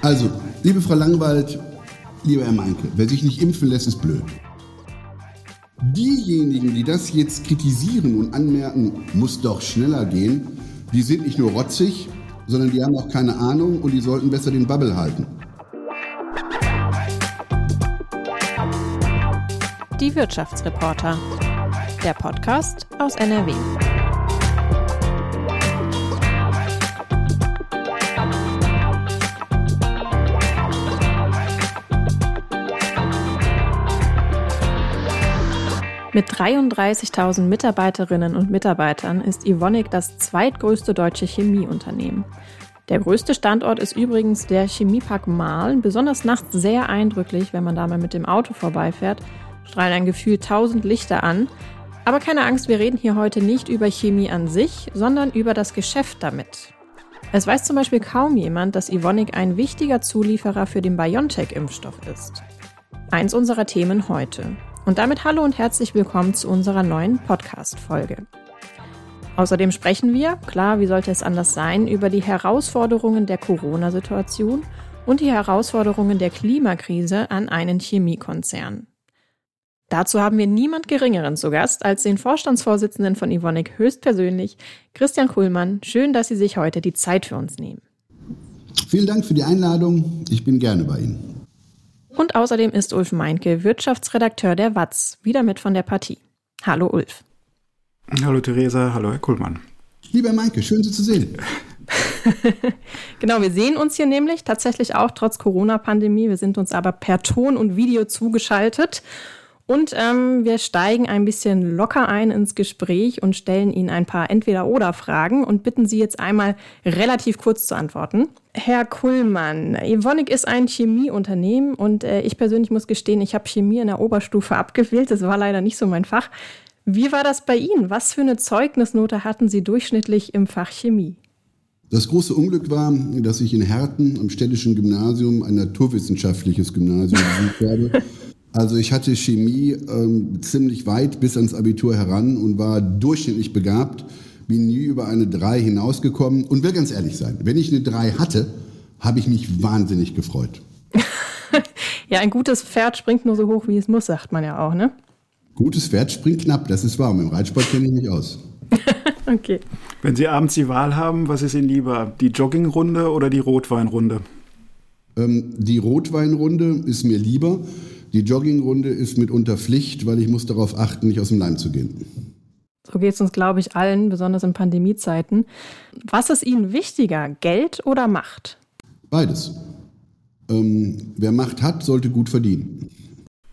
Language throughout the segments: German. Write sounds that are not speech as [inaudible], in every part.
Also, liebe Frau Langwald, lieber Herr Meinke, wer sich nicht impfen lässt, ist blöd. Diejenigen, die das jetzt kritisieren und anmerken, muss doch schneller gehen, die sind nicht nur rotzig, sondern die haben auch keine Ahnung und die sollten besser den Bubble halten. Die Wirtschaftsreporter. Der Podcast aus NRW. Mit 33.000 Mitarbeiterinnen und Mitarbeitern ist Evonik das zweitgrößte deutsche Chemieunternehmen. Der größte Standort ist übrigens der Chemiepark Mahlen, besonders nachts sehr eindrücklich, wenn man da mal mit dem Auto vorbeifährt, strahlen ein Gefühl tausend Lichter an. Aber keine Angst, wir reden hier heute nicht über Chemie an sich, sondern über das Geschäft damit. Es weiß zum Beispiel kaum jemand, dass Evonik ein wichtiger Zulieferer für den BioNTech-Impfstoff ist. Eins unserer Themen heute. Und damit hallo und herzlich willkommen zu unserer neuen Podcast-Folge. Außerdem sprechen wir, klar, wie sollte es anders sein, über die Herausforderungen der Corona-Situation und die Herausforderungen der Klimakrise an einen Chemiekonzern. Dazu haben wir niemand Geringeren zu Gast als den Vorstandsvorsitzenden von Ivonik höchstpersönlich, Christian Kuhlmann. Schön, dass Sie sich heute die Zeit für uns nehmen. Vielen Dank für die Einladung. Ich bin gerne bei Ihnen. Und außerdem ist Ulf Meinke Wirtschaftsredakteur der WAZ, wieder mit von der Partie. Hallo Ulf. Hallo Theresa, hallo Herr Kuhlmann. Lieber Meinke, schön Sie zu sehen. [laughs] genau, wir sehen uns hier nämlich tatsächlich auch trotz Corona-Pandemie. Wir sind uns aber per Ton und Video zugeschaltet. Und ähm, wir steigen ein bisschen locker ein ins Gespräch und stellen Ihnen ein paar Entweder-Oder-Fragen und bitten Sie jetzt einmal relativ kurz zu antworten. Herr Kullmann, Evonik ist ein Chemieunternehmen und äh, ich persönlich muss gestehen, ich habe Chemie in der Oberstufe abgewählt. Das war leider nicht so mein Fach. Wie war das bei Ihnen? Was für eine Zeugnisnote hatten Sie durchschnittlich im Fach Chemie? Das große Unglück war, dass ich in Herten am städtischen Gymnasium ein naturwissenschaftliches Gymnasium besucht habe. Also ich hatte Chemie ähm, ziemlich weit bis ans Abitur heran und war durchschnittlich begabt, bin nie über eine 3 hinausgekommen und will ganz ehrlich sein, wenn ich eine 3 hatte, habe ich mich wahnsinnig gefreut. [laughs] ja, ein gutes Pferd springt nur so hoch, wie es muss, sagt man ja auch, ne? Gutes Pferd springt knapp, das ist wahr. Im Reitsport kenne ich mich aus. [laughs] okay. Wenn Sie abends die Wahl haben, was ist Ihnen lieber? Die Joggingrunde oder die Rotweinrunde? Ähm, die Rotweinrunde ist mir lieber. Die Joggingrunde ist mitunter Pflicht, weil ich muss darauf achten, nicht aus dem Leim zu gehen. So geht es uns, glaube ich, allen, besonders in Pandemiezeiten. Was ist Ihnen wichtiger, Geld oder Macht? Beides. Ähm, wer Macht hat, sollte gut verdienen.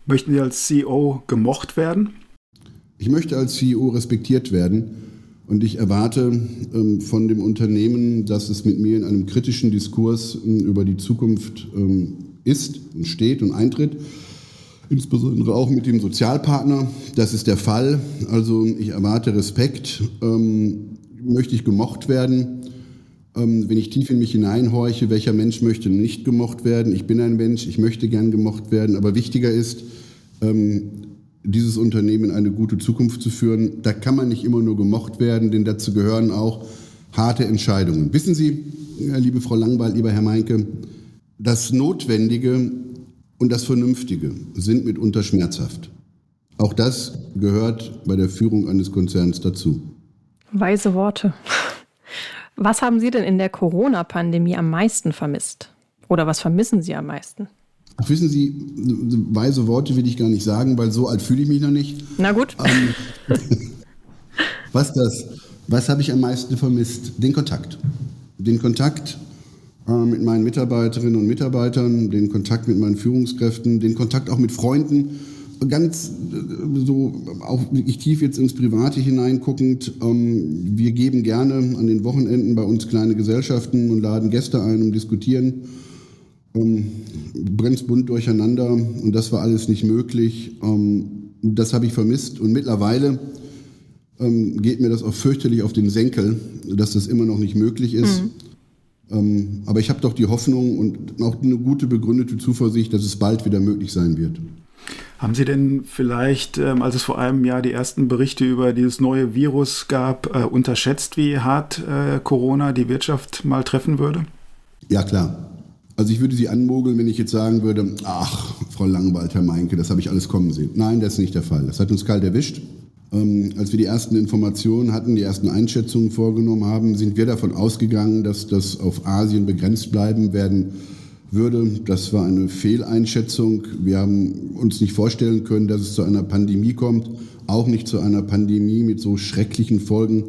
Möchten Sie als CEO gemocht werden? Ich möchte als CEO respektiert werden und ich erwarte ähm, von dem Unternehmen, dass es mit mir in einem kritischen Diskurs ähm, über die Zukunft ähm, ist und steht und eintritt insbesondere auch mit dem Sozialpartner. Das ist der Fall. Also ich erwarte Respekt, ähm, möchte ich gemocht werden. Ähm, wenn ich tief in mich hineinhorche, welcher Mensch möchte nicht gemocht werden? Ich bin ein Mensch, ich möchte gern gemocht werden, aber wichtiger ist, ähm, dieses Unternehmen in eine gute Zukunft zu führen. Da kann man nicht immer nur gemocht werden, denn dazu gehören auch harte Entscheidungen. Wissen Sie, liebe Frau Langwald, lieber Herr Meinke, das Notwendige und das Vernünftige sind mitunter schmerzhaft. Auch das gehört bei der Führung eines Konzerns dazu. Weise Worte. Was haben Sie denn in der Corona-Pandemie am meisten vermisst? Oder was vermissen Sie am meisten? Ach, wissen Sie, weise Worte will ich gar nicht sagen, weil so alt fühle ich mich noch nicht. Na gut. Ähm, [laughs] was das? Was habe ich am meisten vermisst? Den Kontakt. Den Kontakt mit meinen Mitarbeiterinnen und Mitarbeitern, den Kontakt mit meinen Führungskräften, den Kontakt auch mit Freunden. Ganz äh, so, auch wirklich tief jetzt ins Private hineinguckend. Ähm, wir geben gerne an den Wochenenden bei uns kleine Gesellschaften und laden Gäste ein und diskutieren. Ähm, brennt bunt durcheinander und das war alles nicht möglich. Ähm, das habe ich vermisst und mittlerweile geht mir das auch fürchterlich auf den Senkel, dass das immer noch nicht möglich ist. Mhm. Ähm, aber ich habe doch die Hoffnung und auch eine gute begründete Zuversicht, dass es bald wieder möglich sein wird. Haben Sie denn vielleicht, ähm, als es vor einem Jahr die ersten Berichte über dieses neue Virus gab, äh, unterschätzt, wie hart äh, Corona die Wirtschaft mal treffen würde? Ja, klar. Also ich würde Sie anmogeln, wenn ich jetzt sagen würde, ach, Frau Langwald, Herr Meinke, das habe ich alles kommen sehen. Nein, das ist nicht der Fall. Das hat uns kalt erwischt. Ähm, als wir die ersten Informationen hatten, die ersten Einschätzungen vorgenommen haben, sind wir davon ausgegangen, dass das auf Asien begrenzt bleiben werden würde. Das war eine Fehleinschätzung. Wir haben uns nicht vorstellen können, dass es zu einer Pandemie kommt, auch nicht zu einer Pandemie mit so schrecklichen Folgen,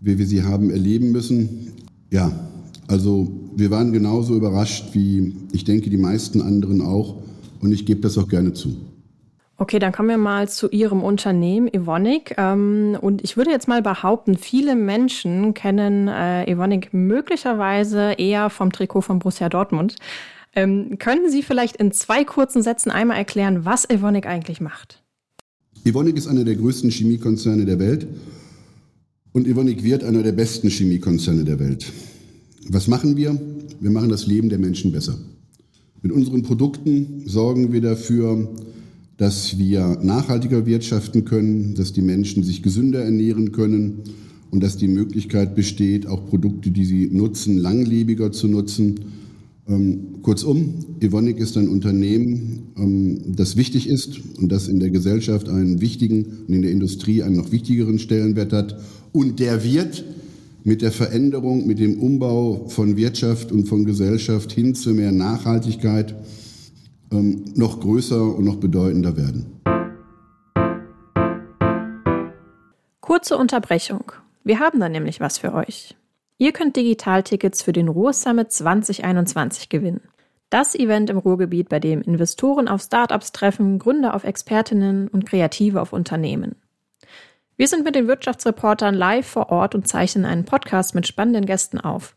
wie wir sie haben erleben müssen. Ja, also wir waren genauso überrascht wie ich denke die meisten anderen auch und ich gebe das auch gerne zu. Okay, dann kommen wir mal zu Ihrem Unternehmen Evonik. Ähm, und ich würde jetzt mal behaupten, viele Menschen kennen äh, Evonik möglicherweise eher vom Trikot von Borussia Dortmund. Ähm, können Sie vielleicht in zwei kurzen Sätzen einmal erklären, was Evonik eigentlich macht? Evonik ist einer der größten Chemiekonzerne der Welt und Evonik wird einer der besten Chemiekonzerne der Welt. Was machen wir? Wir machen das Leben der Menschen besser. Mit unseren Produkten sorgen wir dafür, dass wir nachhaltiger wirtschaften können, dass die Menschen sich gesünder ernähren können und dass die Möglichkeit besteht, auch Produkte, die sie nutzen, langlebiger zu nutzen. Ähm, kurzum, Evonik ist ein Unternehmen, ähm, das wichtig ist und das in der Gesellschaft einen wichtigen und in der Industrie einen noch wichtigeren Stellenwert hat. Und der wird mit der Veränderung, mit dem Umbau von Wirtschaft und von Gesellschaft hin zu mehr Nachhaltigkeit ähm, noch größer und noch bedeutender werden. Kurze Unterbrechung. Wir haben da nämlich was für euch. Ihr könnt Digitaltickets für den Ruhr Summit 2021 gewinnen. Das Event im Ruhrgebiet, bei dem Investoren auf Startups treffen, Gründer auf Expertinnen und Kreative auf Unternehmen. Wir sind mit den Wirtschaftsreportern live vor Ort und zeichnen einen Podcast mit spannenden Gästen auf.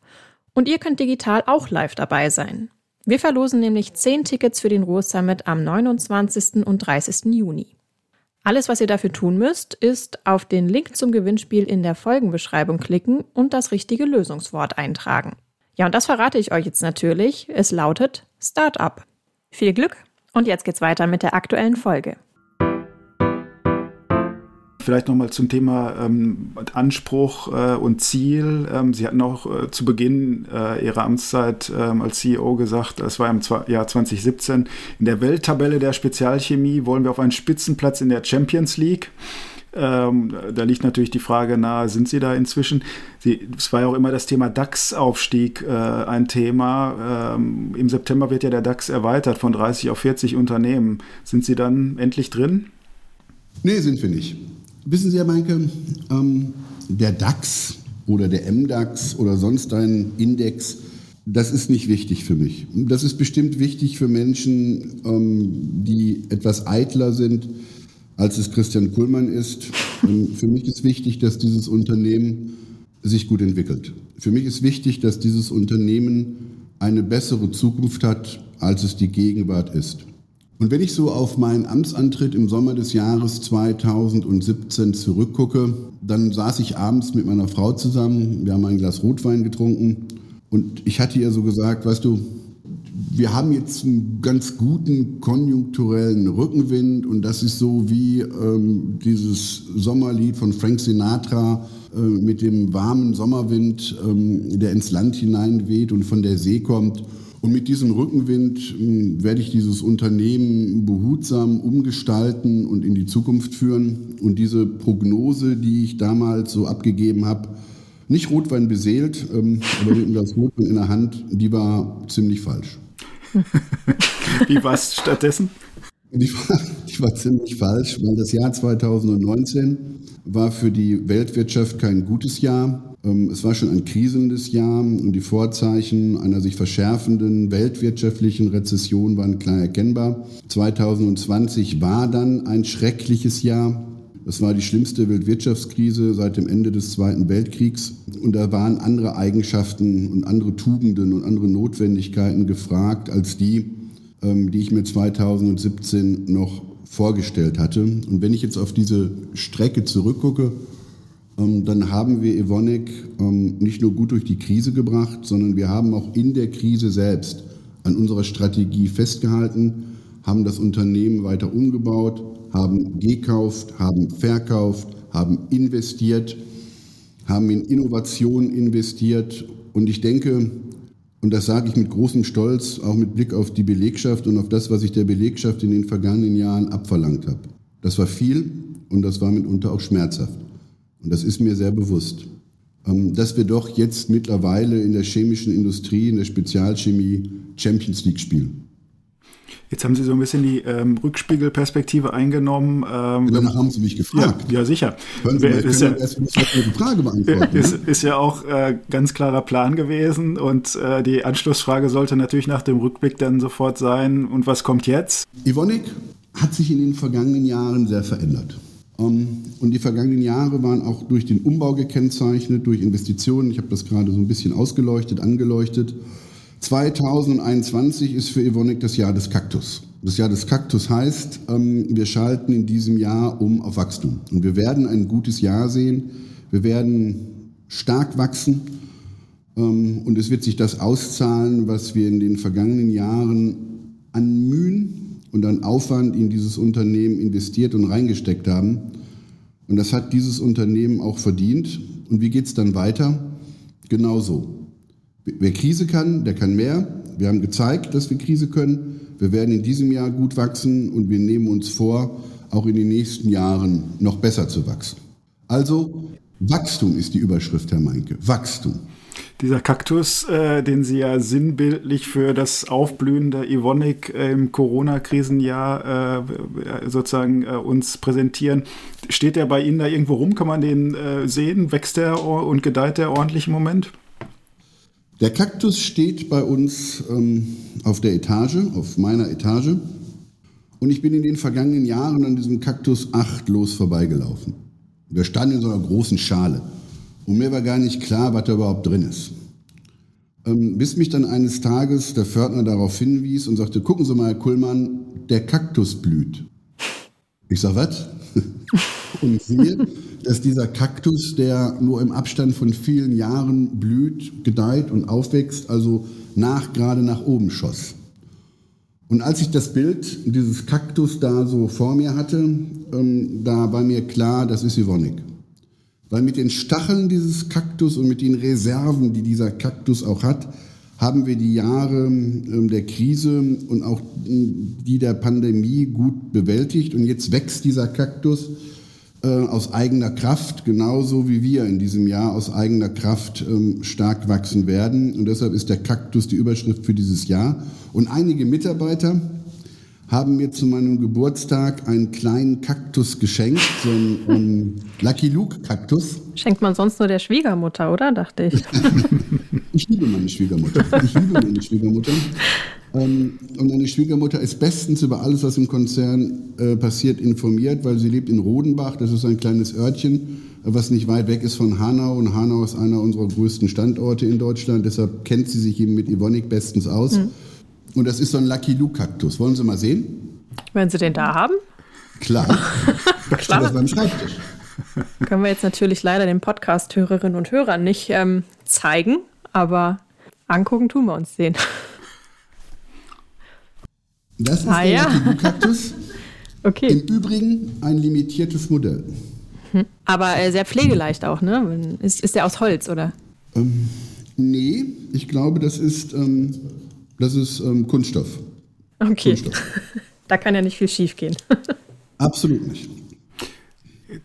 Und ihr könnt digital auch live dabei sein. Wir verlosen nämlich 10 Tickets für den Ruhr Summit am 29. und 30. Juni. Alles, was ihr dafür tun müsst, ist auf den Link zum Gewinnspiel in der Folgenbeschreibung klicken und das richtige Lösungswort eintragen. Ja, und das verrate ich euch jetzt natürlich. Es lautet Startup. Viel Glück und jetzt geht's weiter mit der aktuellen Folge. Vielleicht nochmal zum Thema ähm, Anspruch äh, und Ziel. Ähm, Sie hatten auch äh, zu Beginn äh, Ihrer Amtszeit ähm, als CEO gesagt, es war im Jahr 2017, in der Welttabelle der Spezialchemie wollen wir auf einen Spitzenplatz in der Champions League. Ähm, da liegt natürlich die Frage nahe, sind Sie da inzwischen? Sie, es war ja auch immer das Thema DAX-Aufstieg äh, ein Thema. Ähm, Im September wird ja der DAX erweitert von 30 auf 40 Unternehmen. Sind Sie dann endlich drin? Nee, sind wir nicht. Wissen Sie, Herr Meinke, ähm, der DAX oder der MDAX oder sonst ein Index, das ist nicht wichtig für mich. Das ist bestimmt wichtig für Menschen, ähm, die etwas eitler sind, als es Christian Kuhlmann ist. Ähm, für mich ist wichtig, dass dieses Unternehmen sich gut entwickelt. Für mich ist wichtig, dass dieses Unternehmen eine bessere Zukunft hat, als es die Gegenwart ist. Und wenn ich so auf meinen Amtsantritt im Sommer des Jahres 2017 zurückgucke, dann saß ich abends mit meiner Frau zusammen, wir haben ein Glas Rotwein getrunken und ich hatte ihr so gesagt, weißt du, wir haben jetzt einen ganz guten konjunkturellen Rückenwind und das ist so wie ähm, dieses Sommerlied von Frank Sinatra äh, mit dem warmen Sommerwind, ähm, der ins Land hineinweht und von der See kommt. Und mit diesem Rückenwind hm, werde ich dieses Unternehmen behutsam umgestalten und in die Zukunft führen. Und diese Prognose, die ich damals so abgegeben habe, nicht Rotwein beseelt, ähm, aber mit das Rotwein in der Hand, die war ziemlich falsch. [laughs] Wie war es stattdessen? Die war, die war ziemlich falsch, weil das Jahr 2019 war für die Weltwirtschaft kein gutes Jahr. Ähm, es war schon ein krisendes Jahr und die Vorzeichen einer sich verschärfenden weltwirtschaftlichen Rezession waren klar erkennbar. 2020 war dann ein schreckliches Jahr. Es war die schlimmste Weltwirtschaftskrise seit dem Ende des Zweiten Weltkriegs. Und da waren andere Eigenschaften und andere Tugenden und andere Notwendigkeiten gefragt als die, ähm, die ich mir 2017 noch vorgestellt hatte. Und wenn ich jetzt auf diese Strecke zurückgucke, dann haben wir Evonik ähm, nicht nur gut durch die Krise gebracht, sondern wir haben auch in der Krise selbst an unserer Strategie festgehalten, haben das Unternehmen weiter umgebaut, haben gekauft, haben verkauft, haben investiert, haben in Innovation investiert. Und ich denke, Und das sage ich mit großem Stolz, auch mit Blick auf die Belegschaft und auf das, was ich der Belegschaft in den vergangenen Jahren abverlangt habe. Das war viel und das war mitunter auch schmerzhaft. Und das ist mir sehr bewusst. Ähm, dass wir doch jetzt mittlerweile in der chemischen Industrie, in der Spezialchemie Champions League spielen. Jetzt haben Sie so ein bisschen die ähm, Rückspiegelperspektive eingenommen. Ähm, Danach haben Sie mich gefragt. Ja, ja sicher. Können Sie mal, ist, ja, erst Frage beantworten. [laughs] Ist, ist ja auch äh, ganz klarer Plan gewesen und äh, die Anschlussfrage sollte natürlich nach dem Rückblick dann sofort sein, und was kommt jetzt? Ivonik hat sich in den vergangenen Jahren sehr verändert. Ähm, und die vergangenen Jahre waren auch durch den Umbau gekennzeichnet, durch Investitionen. Ich habe das gerade so ein bisschen ausgeleuchtet, angeleuchtet. 2021 ist für Evonik das Jahr des Kaktus. Das Jahr des Kaktus heißt, ähm, wir schalten in diesem Jahr um auf Wachstum. Und wir werden ein gutes Jahr sehen. Wir werden stark wachsen. Ähm, und es wird sich das auszahlen, was wir in den vergangenen Jahren an Mühen und an Aufwand in dieses Unternehmen investiert und reingesteckt haben. Und das hat dieses Unternehmen auch verdient. Und wie geht es dann weiter? Genauso. Wer Krise kann, der kann mehr. Wir haben gezeigt, dass wir Krise können. Wir werden in diesem Jahr gut wachsen und wir nehmen uns vor, auch in den nächsten Jahren noch besser zu wachsen. Also Wachstum ist die Überschrift, Herr Meinke. Wachstum. Dieser Kaktus, äh, den Sie ja sinnbildlich für das Aufblühen der Evonik äh, im Corona-Krisenjahr äh, sozusagen äh, uns präsentieren, steht der bei Ihnen da irgendwo rum? Kann man den äh, sehen? Wächst der und gedeiht der ordentlich im Moment? Der Kaktus steht bei uns ähm, auf der Etage, auf meiner Etage. Und ich bin in den vergangenen Jahren an diesem Kaktus achtlos vorbeigelaufen. Wir standen in so einer großen Schale. Und mir war gar nicht klar, was da überhaupt drin ist. Ähm, bis mich dann eines Tages der Fördner darauf hinwies und sagte, gucken Sie mal, Kullmann, der Kaktus blüht. Ich sag, was? [laughs] und sehe, dass dieser Kaktus, der nur im Abstand von vielen Jahren blüht, gedeiht und aufwächst, also nach, gerade nach oben schoss. Und als ich das Bild dieses Kaktus da so vor mir hatte, ähm, da war mir klar, das ist Ivonik. Weil mit den Stacheln dieses Kaktus und mit den Reserven, die dieser Kaktus auch hat, haben wir die Jahre ähm, der Krise und auch ähm, die der Pandemie gut bewältigt. Und jetzt wächst dieser Kaktus äh, aus eigener Kraft, genauso wie wir in diesem Jahr aus eigener Kraft ähm, stark wachsen werden. Und deshalb ist der Kaktus die Überschrift für dieses Jahr. Und einige Mitarbeiter haben mir zu meinem Geburtstag einen kleinen Kaktus geschenkt, so einen ähm, Lucky Luke Kaktus. Schenkt man sonst nur der Schwiegermutter, oder? Dachte ich. [laughs] ich liebe meine Schwiegermutter. Ich liebe meine Schwiegermutter. Ähm, und meine Schwiegermutter ist bestens über alles, was im Konzern äh, passiert, informiert, weil sie lebt in Rodenbach. Das ist ein kleines Örtchen, was nicht weit weg ist von Hanau. Und Hanau ist einer unserer größten Standorte in Deutschland. Deshalb kennt sie sich eben mit Ivonik bestens aus. Mhm. Und das ist so ein Lucky Luke Kaktus. Wollen Sie mal sehen? Wenn Sie den da haben? Klar. [laughs] Klar. Das beim Schreibtisch. Können wir jetzt natürlich leider den Podcast-Hörerinnen und Hörern nicht ähm, zeigen, aber angucken tun wir uns den. Das ist ah, der ja. Lucky Luke Kaktus. [laughs] okay. Im Übrigen ein limitiertes Modell. Hm. Aber äh, sehr pflegeleicht auch, ne? Ist, ist der aus Holz, oder? Ähm, nee, ich glaube, das ist ähm, das ist ähm, Kunststoff. Okay. Kunststoff. [laughs] da kann ja nicht viel schief gehen. [laughs] Absolut nicht.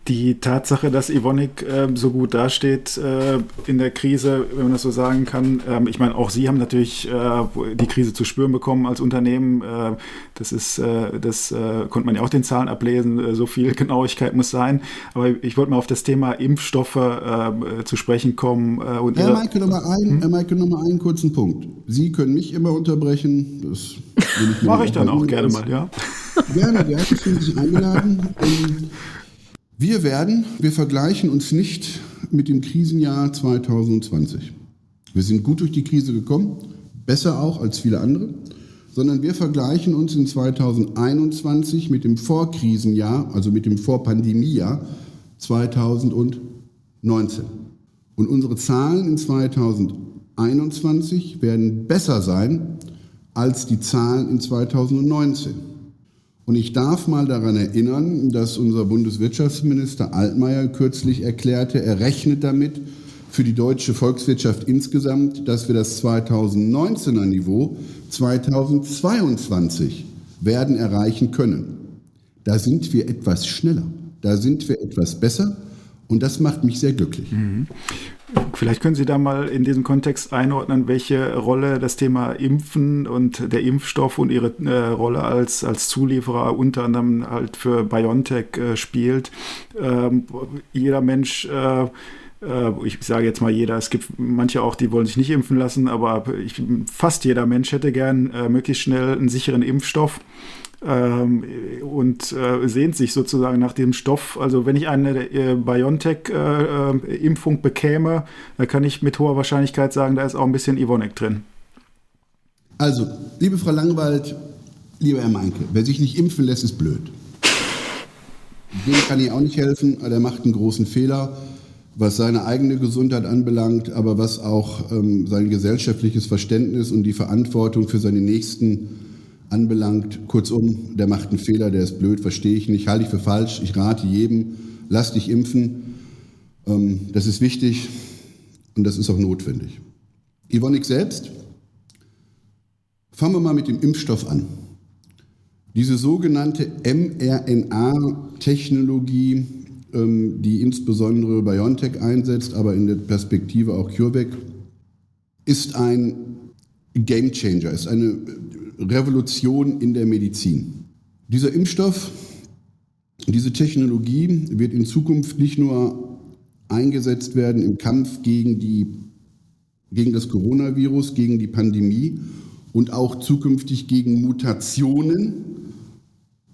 Die Tatsache, dass Evonik äh, so gut dasteht äh, in der Krise, wenn man das so sagen kann. Ähm, ich meine, auch Sie haben natürlich äh, die Krise zu spüren bekommen als Unternehmen. Äh, das ist, äh, das äh, konnte man ja auch den Zahlen ablesen. so viel Genauigkeit muss sein. Aber ich wollte mal auf das Thema Impfstoffe zu sprechen kommen. und Herr Maike, noch mal einen, hm? Maike, noch mal einen kurzen Punkt. Sie können mich immer unterbrechen. Das [laughs] mache ich dann auch gerne mal, ja. Gerne, bin Sie eingeladen. Und [laughs] wir werden, wir vergleichen uns nicht mit dem Krisenjahr 2020. Wir sind gut durch die Krise gekommen, besser auch als viele andere, sondern wir vergleichen uns in 2021 mit dem Vorkrisenjahr, also mit dem Vorpandemiejahr 2019. Und unsere Zahlen in 2021 werden besser sein als die Zahlen in 2019. Und ich darf mal daran erinnern, dass unser Bundeswirtschaftsminister Altmaier kürzlich erklärte, er rechnet damit, für die deutsche Volkswirtschaft insgesamt, dass wir das 2019er Niveau 2022 werden erreichen können. Da sind wir etwas schneller, da sind wir etwas besser und das macht mich sehr glücklich. Mhm. Vielleicht können Sie da mal in diesem Kontext einordnen, welche Rolle das Thema Impfen und der Impfstoff und Ihre äh, Rolle als, als Zulieferer unter anderem halt für BioNTech äh, spielt. Ähm, jeder Mensch äh, äh ich sage jetzt mal jeder, es gibt manche auch, die wollen sich nicht impfen lassen, aber ich, fast jeder Mensch hätte gern äh, möglichst schnell einen sicheren Impfstoff ähm, und äh, sehnt sich sozusagen nach dem Stoff. Also wenn ich eine äh, BioNTech-Impfung äh, bekäme, dann kann ich mit hoher Wahrscheinlichkeit sagen, da ist auch ein bisschen Ivonek drin. Also, liebe Frau Langwald, lieber Herr Meinke, wer sich nicht impfen lässt, ist blöd. Dem kann ich auch nicht helfen, der macht einen großen Fehler, was seine eigene Gesundheit anbelangt, aber was auch ähm, sein gesellschaftliches Verständnis und die Verantwortung für seine Nächsten anbelangt. Kurzum, der macht einen Fehler, der ist blöd, verstehe ich nicht, halte ich für falsch. Ich rate jedem, lass dich impfen. Ähm, das ist wichtig und das ist auch notwendig. Ivonik selbst, fangen wir mal mit dem Impfstoff an. Diese sogenannte mRNA-Technologie, ähm, die insbesondere BioNTech einsetzt, aber in der Perspektive auch CureVac, ist ein Gamechanger, ist eine Revolution in der Medizin. Dieser Impfstoff, diese Technologie wird in Zukunft nicht nur eingesetzt werden im Kampf gegen, die, gegen das Coronavirus, gegen die Pandemie und auch zukünftig gegen Mutationen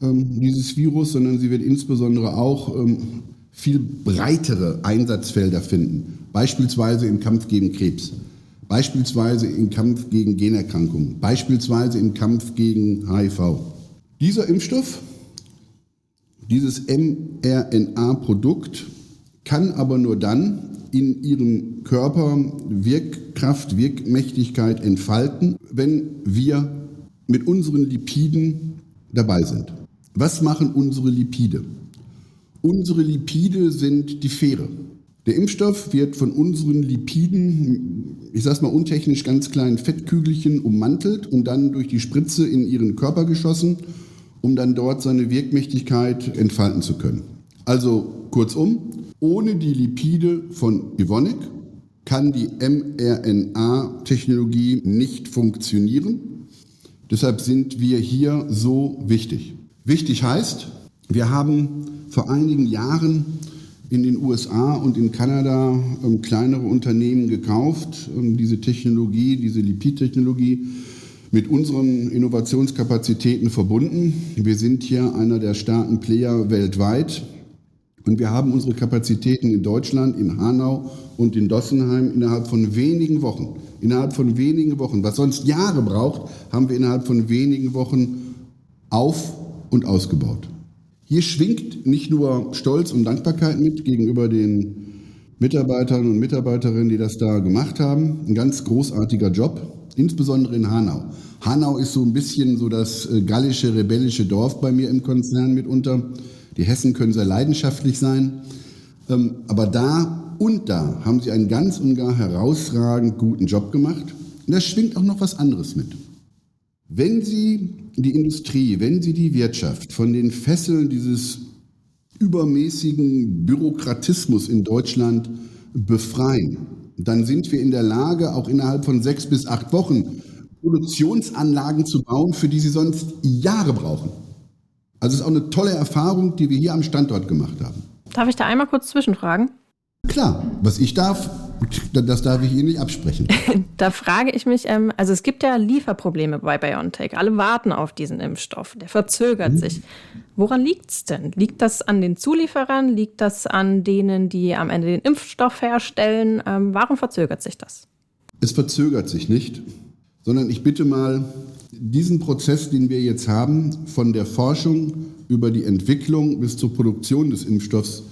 ähm, dieses Virus, sondern sie wird insbesondere auch ähm, viel breitere Einsatzfelder finden, beispielsweise im Kampf gegen Krebs beispielsweise im Kampf gegen Generkrankungen, beispielsweise im Kampf gegen HIV. Dieser Impfstoff, dieses mRNA-Produkt kann aber nur dann in ihrem Körper Wirkkraft, Wirkmächtigkeit entfalten, wenn wir mit unseren Lipiden dabei sind. Was machen unsere Lipide? Unsere Lipide sind die Fähre. Der Impfstoff wird von unseren Lipiden, ich sage es mal untechnisch, ganz kleinen Fettkügelchen ummantelt und dann durch die Spritze in ihren Körper geschossen, um dann dort seine Wirkmächtigkeit entfalten zu können. Also kurzum, ohne die Lipide von Ivonik kann die mRNA-Technologie nicht funktionieren. Deshalb sind wir hier so wichtig. Wichtig heißt, wir haben vor einigen Jahren in den USA und in Kanada ähm, kleinere Unternehmen gekauft, ähm, diese Technologie, diese Lipidtechnologie mit unseren Innovationskapazitäten verbunden. Wir sind hier einer der starken Player weltweit und wir haben unsere Kapazitäten in Deutschland, in Hanau und in Dossenheim innerhalb von wenigen Wochen, innerhalb von wenigen Wochen, was sonst Jahre braucht, haben wir innerhalb von wenigen Wochen auf und ausgebaut. Hier schwingt nicht nur Stolz und Dankbarkeit mit gegenüber den Mitarbeitern und Mitarbeiterinnen, die das da gemacht haben. Ein ganz großartiger Job, insbesondere in Hanau. Hanau ist so ein bisschen so das äh, gallische, rebellische Dorf bei mir im Konzern mitunter. Die Hessen können sehr leidenschaftlich sein. Ähm, aber da und da haben sie einen ganz und gar herausragend guten Job gemacht. Und da schwingt auch noch was anderes mit. Wenn Sie die Industrie, wenn Sie die Wirtschaft von den Fesseln dieses übermäßigen Bürokratismus in Deutschland befreien, dann sind wir in der Lage, auch innerhalb von sechs bis acht Wochen Produktionsanlagen zu bauen, für die Sie sonst Jahre brauchen. Also es ist auch eine tolle Erfahrung, die wir hier am Standort gemacht haben. Darf ich da einmal kurz zwischenfragen? Klar, was ich darf, das darf ich Ihnen nicht absprechen. [laughs] da frage ich mich, ähm, also es gibt ja Lieferprobleme bei BioNTech. Alle warten auf diesen Impfstoff. Der verzögert mhm. sich. Woran liegt es denn? Liegt das an den Zulieferern? Liegt das an denen, die am Ende den Impfstoff herstellen? Ähm, warum verzögert sich das? Es verzögert sich nicht, sondern ich bitte mal, diesen Prozess, den wir jetzt haben, von der Forschung über die Entwicklung bis zur Produktion des Impfstoffs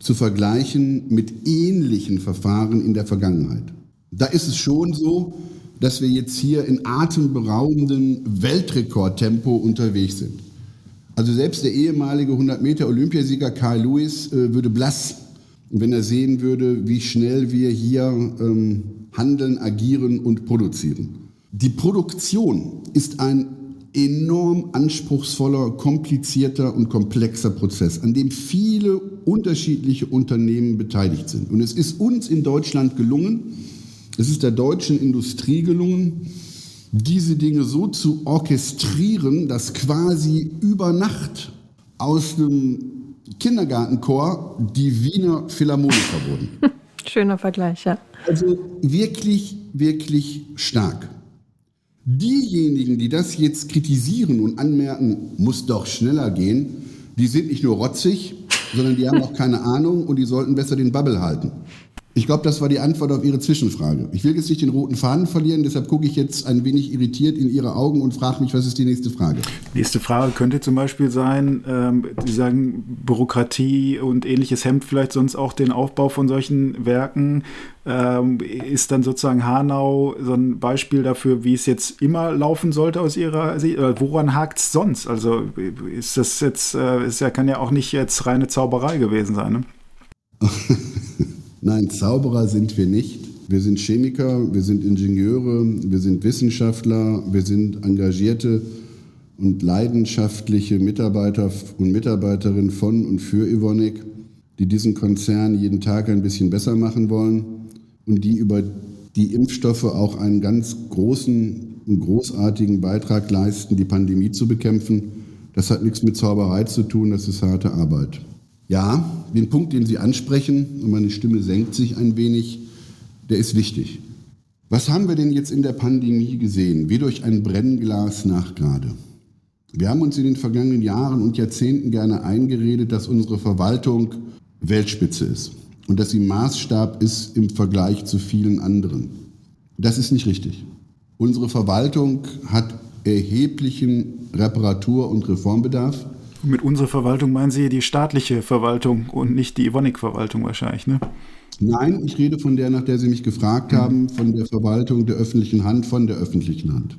zu vergleichen mit ähnlichen Verfahren in der Vergangenheit. Da ist es schon so, dass wir jetzt hier in atemberaubendem Weltrekordtempo unterwegs sind. Also selbst der ehemalige 100 Meter Olympiasieger Carl Lewis äh, würde blass wenn er sehen würde, wie schnell wir hier ähm, handeln, agieren und produzieren. Die Produktion ist ein enorm anspruchsvoller, komplizierter und komplexer Prozess, an dem viele unterschiedliche Unternehmen beteiligt sind. Und es ist uns in Deutschland gelungen, es ist der deutschen Industrie gelungen, diese Dinge so zu orchestrieren, dass quasi über Nacht aus dem Kindergartenchor die Wiener Philharmoniker wurden. [laughs] Schöner Vergleich, ja. Also wirklich, wirklich stark. Diejenigen, die das jetzt kritisieren und anmerken, muss doch schneller gehen, die sind nicht nur rotzig, sondern die haben auch keine Ahnung und die sollten besser den Bubble halten. Ich glaube, das war die Antwort auf Ihre Zwischenfrage. Ich will jetzt nicht den roten Faden verlieren, deshalb gucke ich jetzt ein wenig irritiert in Ihre Augen und frage mich, was ist die nächste Frage? Nächste Frage könnte zum Beispiel sein, ähm, Sie sagen, Bürokratie und ähnliches hemmt vielleicht sonst auch den Aufbau von solchen Werken. Ähm, ist dann sozusagen Hanau so ein Beispiel dafür, wie es jetzt immer laufen sollte aus Ihrer Sicht? Woran hakt es sonst? Also ist das jetzt, äh, ist ja, kann ja auch nicht jetzt reine Zauberei gewesen sein, ne? [laughs] Nein, Zauberer sind wir nicht. Wir sind Chemiker, wir sind Ingenieure, wir sind Wissenschaftler, wir sind engagierte und leidenschaftliche Mitarbeiter und Mitarbeiterinnen von und für Evonik, die diesen Konzern jeden Tag ein bisschen besser machen wollen und die über die Impfstoffe auch einen ganz großen und großartigen Beitrag leisten, die Pandemie zu bekämpfen. Das hat nichts mit Zauberei zu tun, das ist harte Arbeit. Ja, den Punkt, den Sie ansprechen, und meine Stimme senkt sich ein wenig, der ist wichtig. Was haben wir denn jetzt in der Pandemie gesehen? Wie durch ein Brennglas nach gerade. Wir haben uns in den vergangenen Jahren und Jahrzehnten gerne eingeredet, dass unsere Verwaltung Weltspitze ist und dass sie Maßstab ist im Vergleich zu vielen anderen. Das ist nicht richtig. Unsere Verwaltung hat erheblichen Reparatur- und Reformbedarf. Mit unserer Verwaltung meinen Sie die staatliche Verwaltung und nicht die Evonik-Verwaltung wahrscheinlich, ne? Nein, ich rede von der, nach der Sie mich gefragt haben, von der Verwaltung der öffentlichen Hand, von der öffentlichen Hand.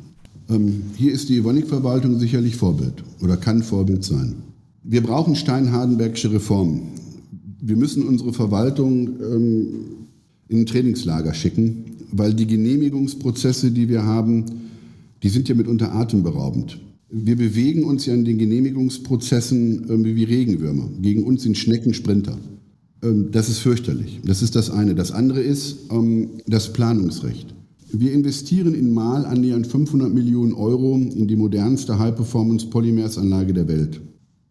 Ähm, hier ist die Evonik-Verwaltung sicherlich Vorbild oder kann Vorbild sein. Wir brauchen Steinhardenbergsche Reformen. Wir müssen unsere Verwaltung ähm, in ein Trainingslager schicken, weil die Genehmigungsprozesse, die wir haben, die sind ja mitunter atemberaubend. Wir bewegen uns ja in den Genehmigungsprozessen äh, wie Regenwürmer. Gegen uns sind Schnecken Sprinter. Ähm, das ist fürchterlich. Das ist das eine. Das andere ist ähm, das Planungsrecht. Wir investieren in Mal annähernd 500 Millionen Euro in die modernste High-Performance-Polymersanlage der Welt.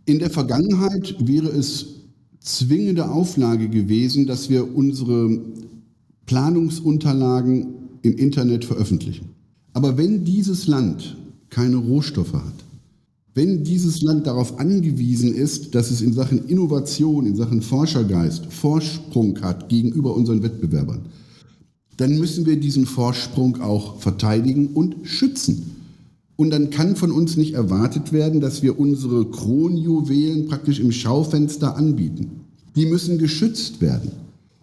In der Vergangenheit wäre es zwingende Auflage gewesen, dass wir unsere Planungsunterlagen im Internet veröffentlichen. Aber wenn dieses Land keine Rohstoffe hat, wenn dieses Land darauf angewiesen ist, dass es in Sachen Innovation, in Sachen Forschergeist Vorsprung hat gegenüber unseren Wettbewerbern, dann müssen wir diesen Vorsprung auch verteidigen und schützen. Und dann kann von uns nicht erwartet werden, dass wir unsere Kronjuwelen praktisch im Schaufenster anbieten. Die müssen geschützt werden.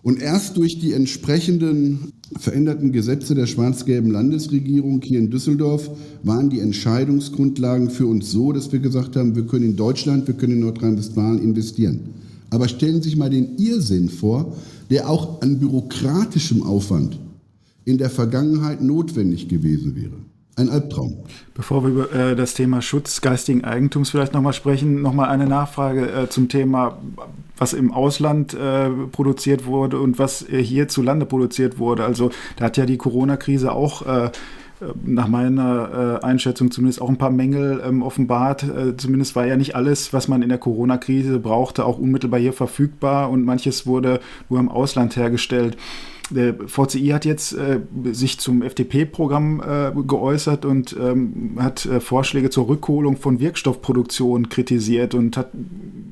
Und erst durch die entsprechenden veränderten Gesetze der schwarz-gelben Landesregierung hier in Düsseldorf waren die Entscheidungsgrundlagen für uns so, dass wir gesagt haben, wir können in Deutschland, wir können in Nordrhein-Westfalen investieren. Aber stellen Sie sich mal den Irrsinn vor, der auch an bürokratischem Aufwand in der Vergangenheit notwendig gewesen wäre. Ein Albtraum. Bevor wir über äh, das Thema Schutz geistigen Eigentums vielleicht nochmal sprechen, nochmal eine Nachfrage äh, zum Thema, was im Ausland äh, produziert wurde und was äh, hier zu Lande produziert wurde. Also da hat ja die Corona-Krise auch äh, nach meiner äh, Einschätzung zumindest auch ein paar Mängel ähm, offenbart. Äh, zumindest war ja nicht alles, was man in der Corona-Krise brauchte, auch unmittelbar hier verfügbar und manches wurde nur im Ausland hergestellt. Der VCI hat jetzt äh, sich zum FDP-Programm äh, geäußert und ähm, hat äh, Vorschläge zur Rückholung von Wirkstoffproduktion kritisiert und hat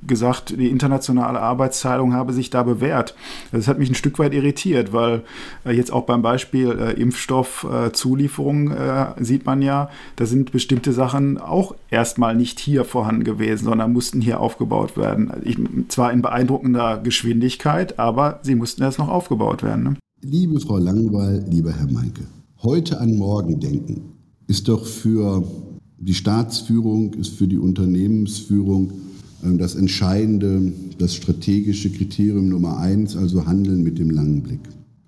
gesagt, die internationale Arbeitsteilung habe sich da bewährt. Das hat mich ein Stück weit irritiert, weil äh, jetzt auch beim Beispiel äh, Impfstoffzulieferung äh, sieht man ja, da sind bestimmte Sachen auch erstmal nicht hier vorhanden gewesen, sondern mussten hier aufgebaut werden. Ich, zwar in beeindruckender Geschwindigkeit, aber sie mussten erst noch aufgebaut werden. Ne? Liebe Frau Langweil, lieber Herr Meinke, heute an morgen denken ist doch für die Staatsführung, ist für die Unternehmensführung ähm, das entscheidende, das strategische Kriterium Nummer eins, also Handeln mit dem langen Blick.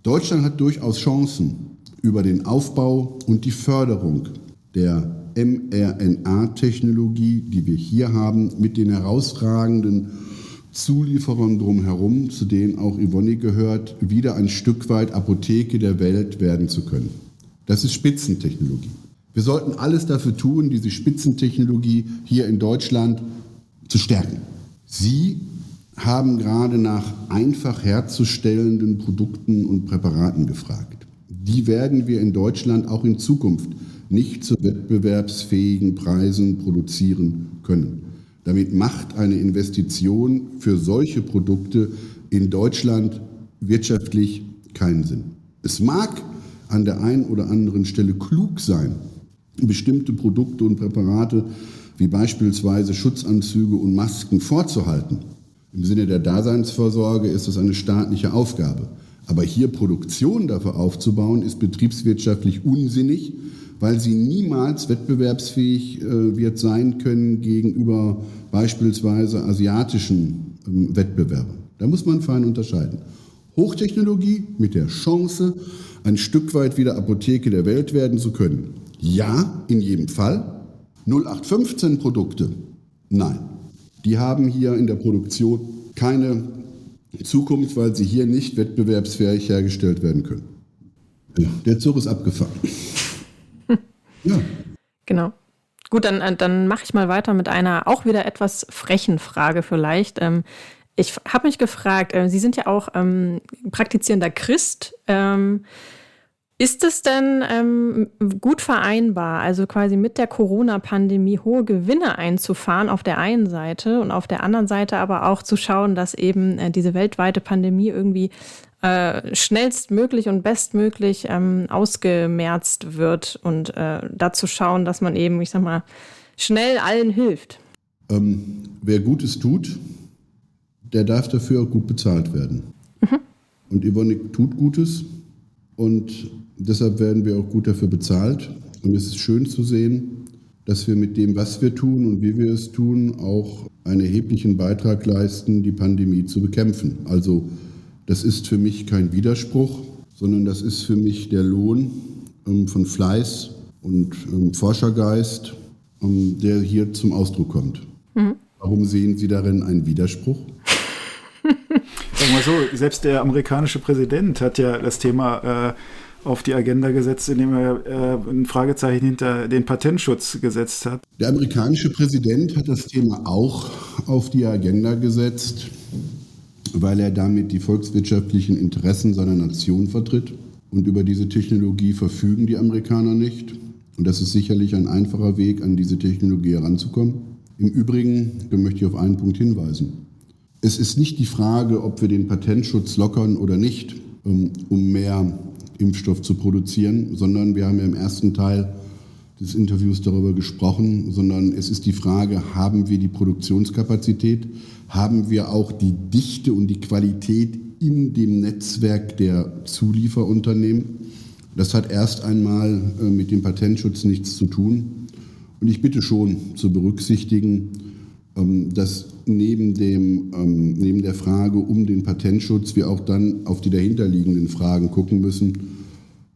Deutschland hat durchaus Chancen über den Aufbau und die Förderung der mRNA-Technologie, die wir hier haben, mit den herausragenden Zulieferern drumherum, zu denen auch Ivoni gehört, wieder ein Stück weit Apotheke der Welt werden zu können. Das ist Spitzentechnologie. Wir sollten alles dafür tun, diese Spitzentechnologie hier in Deutschland zu stärken. Sie haben gerade nach einfach herzustellenden Produkten und Präparaten gefragt. Die werden wir in Deutschland auch in Zukunft nicht zu wettbewerbsfähigen Preisen produzieren können. Damit macht eine Investition für solche Produkte in Deutschland wirtschaftlich keinen Sinn. Es mag an der einen oder anderen Stelle klug sein, bestimmte Produkte und Präparate wie beispielsweise Schutzanzüge und Masken vorzuhalten. Im Sinne der Daseinsvorsorge ist das eine staatliche Aufgabe. Aber hier Produktion dafür aufzubauen, ist betriebswirtschaftlich unsinnig, weil sie niemals wettbewerbsfähig äh, wird sein können gegenüber beispielsweise asiatischen ähm, Wettbewerbern. Da muss man fein unterscheiden. Hochtechnologie mit der Chance, ein Stück weit wieder Apotheke der Welt werden zu können. Ja, in jedem Fall. 0815 Produkte, nein. Die haben hier in der Produktion keine Zukunft, weil sie hier nicht wettbewerbsfähig hergestellt werden können. Der Zug ist abgefahren. Genau. Gut, dann, äh, dann mache ich mal weiter mit einer auch wieder etwas frechen Frage vielleicht. Ähm, ich habe mich gefragt, äh, Sie sind ja auch ähm, praktizierender Christ. Ähm, ist es denn ähm, gut vereinbar, also quasi mit der Corona-Pandemie hohe Gewinne einzufahren auf der einen Seite und auf der anderen Seite aber auch zu schauen, dass eben äh, diese weltweite Pandemie irgendwie äh, schnellstmöglich und bestmöglich ähm, ausgemerzt wird und äh, dazu schauen, dass man eben, ich sag mal, schnell allen hilft? Ähm, wer Gutes tut, der darf dafür auch gut bezahlt werden. Mhm. Und Yvonne tut Gutes und deshalb werden wir auch gut dafür bezahlt. Und es ist schön zu sehen, dass wir mit dem, was wir tun und wie wir es tun, auch einen erheblichen Beitrag leisten, die Pandemie zu bekämpfen. Also das ist für mich kein Widerspruch, sondern das ist für mich der Lohn ähm, von Fleiß und ähm, Forschergeist, ähm, der hier zum Ausdruck kommt. Mhm. Warum sehen Sie darin einen Widerspruch? [laughs] Sagen wir so, selbst der amerikanische Präsident hat ja das Thema äh, auf die Agenda gesetzt, indem er äh, ein Fragezeichen hinter den Patentschutz gesetzt hat. Der amerikanische Präsident hat das Thema auch auf die Agenda gesetzt, weil er damit die volkswirtschaftlichen Interessen seiner Nation vertritt. Und über diese Technologie verfügen die Amerikaner nicht. Und das ist sicherlich ein einfacher Weg, an diese Technologie heranzukommen. Im Übrigen möchte ich auf einen Punkt hinweisen. Es ist nicht die Frage, ob wir den Patentschutz lockern oder nicht, ähm, um mehr Impfstoff zu produzieren, sondern wir haben ja im ersten Teil des Interviews darüber gesprochen, sondern es ist die Frage, haben wir die Produktionskapazität, haben wir auch die Dichte und die Qualität in dem Netzwerk der Zulieferunternehmen. Das hat erst einmal äh, mit dem Patentschutz nichts zu tun. Und ich bitte schon zu berücksichtigen, ähm, dass neben, dem, ähm, neben der Frage um den Patentschutz wir auch dann auf die dahinterliegenden Fragen gucken müssen.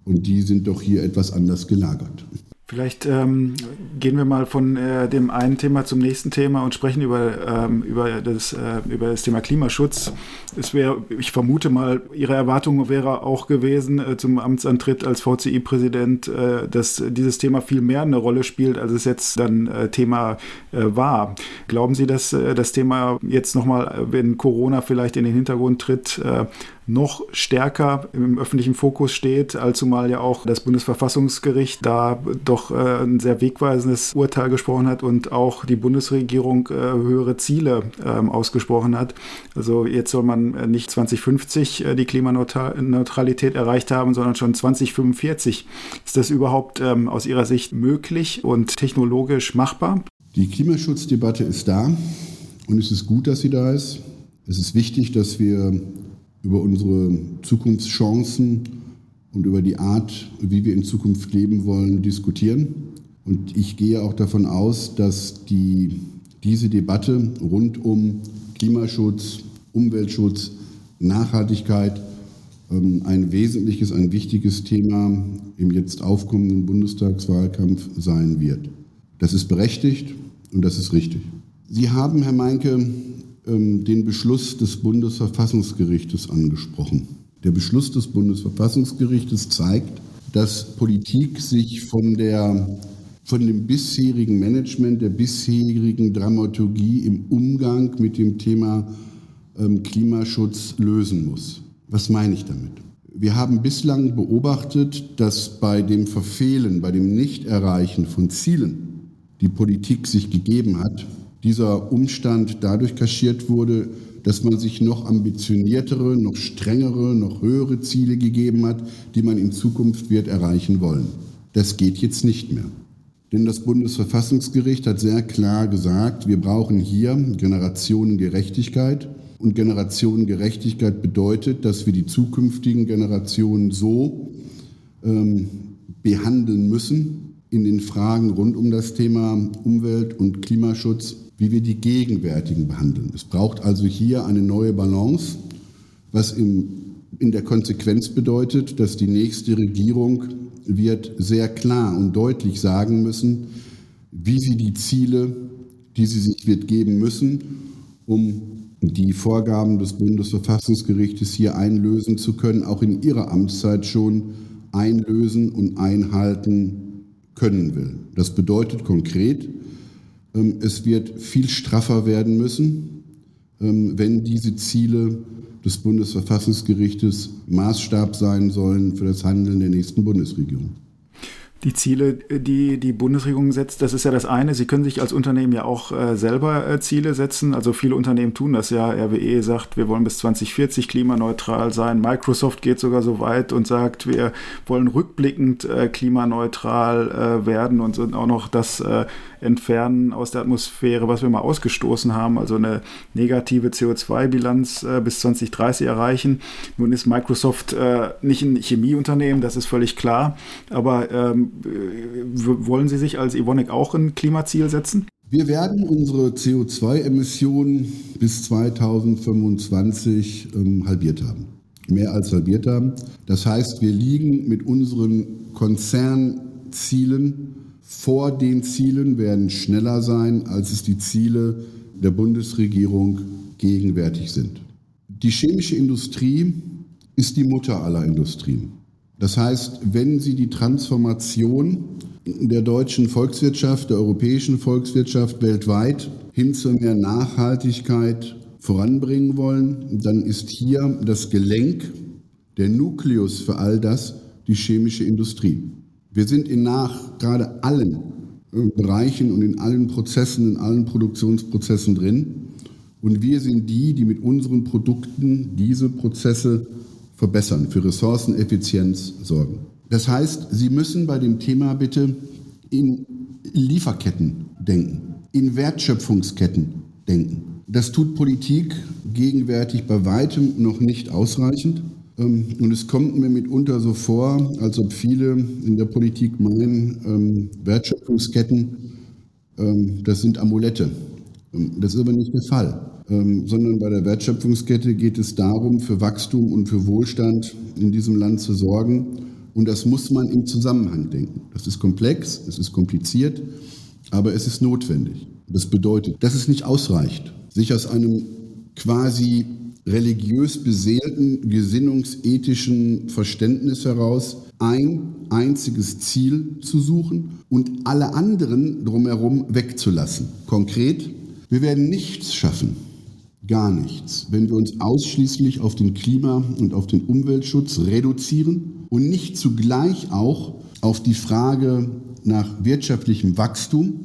Und die sind doch hier etwas anders gelagert. Vielleicht ähm, gehen wir mal von äh, dem einen Thema zum nächsten Thema und sprechen über, ähm, über, das, äh, über das Thema Klimaschutz. Es wäre, ich vermute mal, Ihre Erwartung wäre auch gewesen äh, zum Amtsantritt als VCI-Präsident, äh, dass dieses Thema viel mehr eine Rolle spielt, als es jetzt dann äh, Thema äh, war. Glauben Sie, dass das Thema jetzt nochmal, wenn Corona vielleicht in den Hintergrund tritt, noch stärker im öffentlichen Fokus steht, allzumal ja auch das Bundesverfassungsgericht da doch äh, ein sehr wegweisendes Urteil gesprochen hat und auch die Bundesregierung äh, höhere Ziele äh, ausgesprochen hat. Also jetzt soll man äh, nicht 2050 äh, die Klimaneutralität erreicht haben, sondern schon 2045. Ist das überhaupt ähm, aus Ihrer Sicht möglich und technologisch machbar? Die Klimaschutzdebatte ist da und es ist gut, dass sie da ist. Es ist wichtig, dass wir über unsere Zukunftschancen und über die Art, wie wir in Zukunft leben wollen, diskutieren. Und ich gehe auch davon aus, dass die diese Debatte rund um Klimaschutz, Umweltschutz, Nachhaltigkeit ähm, ein wesentliches, ein wichtiges Thema im jetzt aufkommenden Bundestagswahlkampf sein wird. Das ist berechtigt und das ist richtig. Sie haben, Herr Meinke, den Beschluss des Bundesverfassungsgerichtes angesprochen. Der Beschluss des Bundesverfassungsgerichtes zeigt, dass Politik sich von, der, von dem bisherigen Management, der bisherigen Dramaturgie im Umgang mit dem Thema ähm, Klimaschutz lösen muss. Was meine ich damit? Wir haben bislang beobachtet, dass bei dem Verfehlen, bei dem Nichterreichen von Zielen, die Politik sich gegeben hat, dieser Umstand dadurch kaschiert wurde, dass man sich noch ambitioniertere, noch strengere, noch höhere Ziele gegeben hat, die man in Zukunft wird erreichen wollen. Das geht jetzt nicht mehr. Denn das Bundesverfassungsgericht hat sehr klar gesagt, wir brauchen hier Generationengerechtigkeit. Und Generationengerechtigkeit bedeutet, dass wir die zukünftigen Generationen so ähm, behandeln müssen in den Fragen rund um das Thema Umwelt- und Klimaschutz, wie wir die gegenwärtigen behandeln. Es braucht also hier eine neue Balance, was im, in der Konsequenz bedeutet, dass die nächste Regierung wird sehr klar und deutlich sagen müssen, wie sie die Ziele, die sie sich wird geben müssen, um die Vorgaben des Bundesverfassungsgerichtes hier einlösen zu können, auch in ihrer Amtszeit schon einlösen und einhalten können will. Das bedeutet konkret, es wird viel straffer werden müssen, ähm, wenn diese Ziele des Bundesverfassungsgerichtes Maßstab sein sollen für das Handeln der nächsten Bundesregierung. Die Ziele, die die Bundesregierung setzt, das ist ja das eine. Sie können sich als Unternehmen ja auch äh, selber äh, Ziele setzen. Also viele Unternehmen tun das ja. RWE sagt, wir wollen bis 2040 klimaneutral sein. Microsoft geht sogar so weit und sagt, wir wollen rückblickend äh, klimaneutral äh, werden und sind auch noch das äh, entfernen aus der Atmosphäre, was wir mal ausgestoßen haben, also eine negative CO2-Bilanz äh, bis 2030 erreichen. Nun ist Microsoft äh, nicht ein Chemieunternehmen, das ist völlig klar, aber ähm, wollen Sie sich als Evonik auch ein Klimaziel setzen? Wir werden unsere CO2-Emissionen bis 2025 ähm, halbiert haben. Mehr als halbiert haben. Das heißt, wir liegen mit unseren Konzernzielen vor den Zielen, werden schneller sein, als es die Ziele der Bundesregierung gegenwärtig sind. Die chemische Industrie ist die Mutter aller Industrien. Das heißt, wenn Sie die Transformation der deutschen Volkswirtschaft, der europäischen Volkswirtschaft weltweit hin zu mehr Nachhaltigkeit voranbringen wollen, dann ist hier das Gelenk, der Nukleus für all das die chemische Industrie. Wir sind in nach gerade allen äh, Bereichen und in allen Prozessen, in allen Produktionsprozessen drin. Und wir sind die, die mit unseren Produkten diese Prozesse verbessern, für Ressourceneffizienz sorgen. Das heißt, Sie müssen bei dem Thema bitte in Lieferketten denken, in Wertschöpfungsketten denken. Das tut Politik gegenwärtig bei weitem noch nicht ausreichend. Ähm, und es kommt mir mitunter so vor, als ob viele in der Politik meinen, ähm, Wertschöpfungsketten, ähm, das sind Amulette. Das ist aber nicht der Fall, sondern bei der Wertschöpfungskette geht es darum, für Wachstum und für Wohlstand in diesem Land zu sorgen. Und das muss man im Zusammenhang denken. Das ist komplex, es ist kompliziert, aber es ist notwendig. Das bedeutet, dass es nicht ausreicht, sich aus einem quasi religiös beseelten, gesinnungsethischen Verständnis heraus ein einziges Ziel zu suchen und alle anderen drumherum wegzulassen. Konkret, wir werden nichts schaffen, gar nichts, wenn wir uns ausschließlich auf den Klima- und auf den Umweltschutz reduzieren und nicht zugleich auch auf die Frage nach wirtschaftlichem Wachstum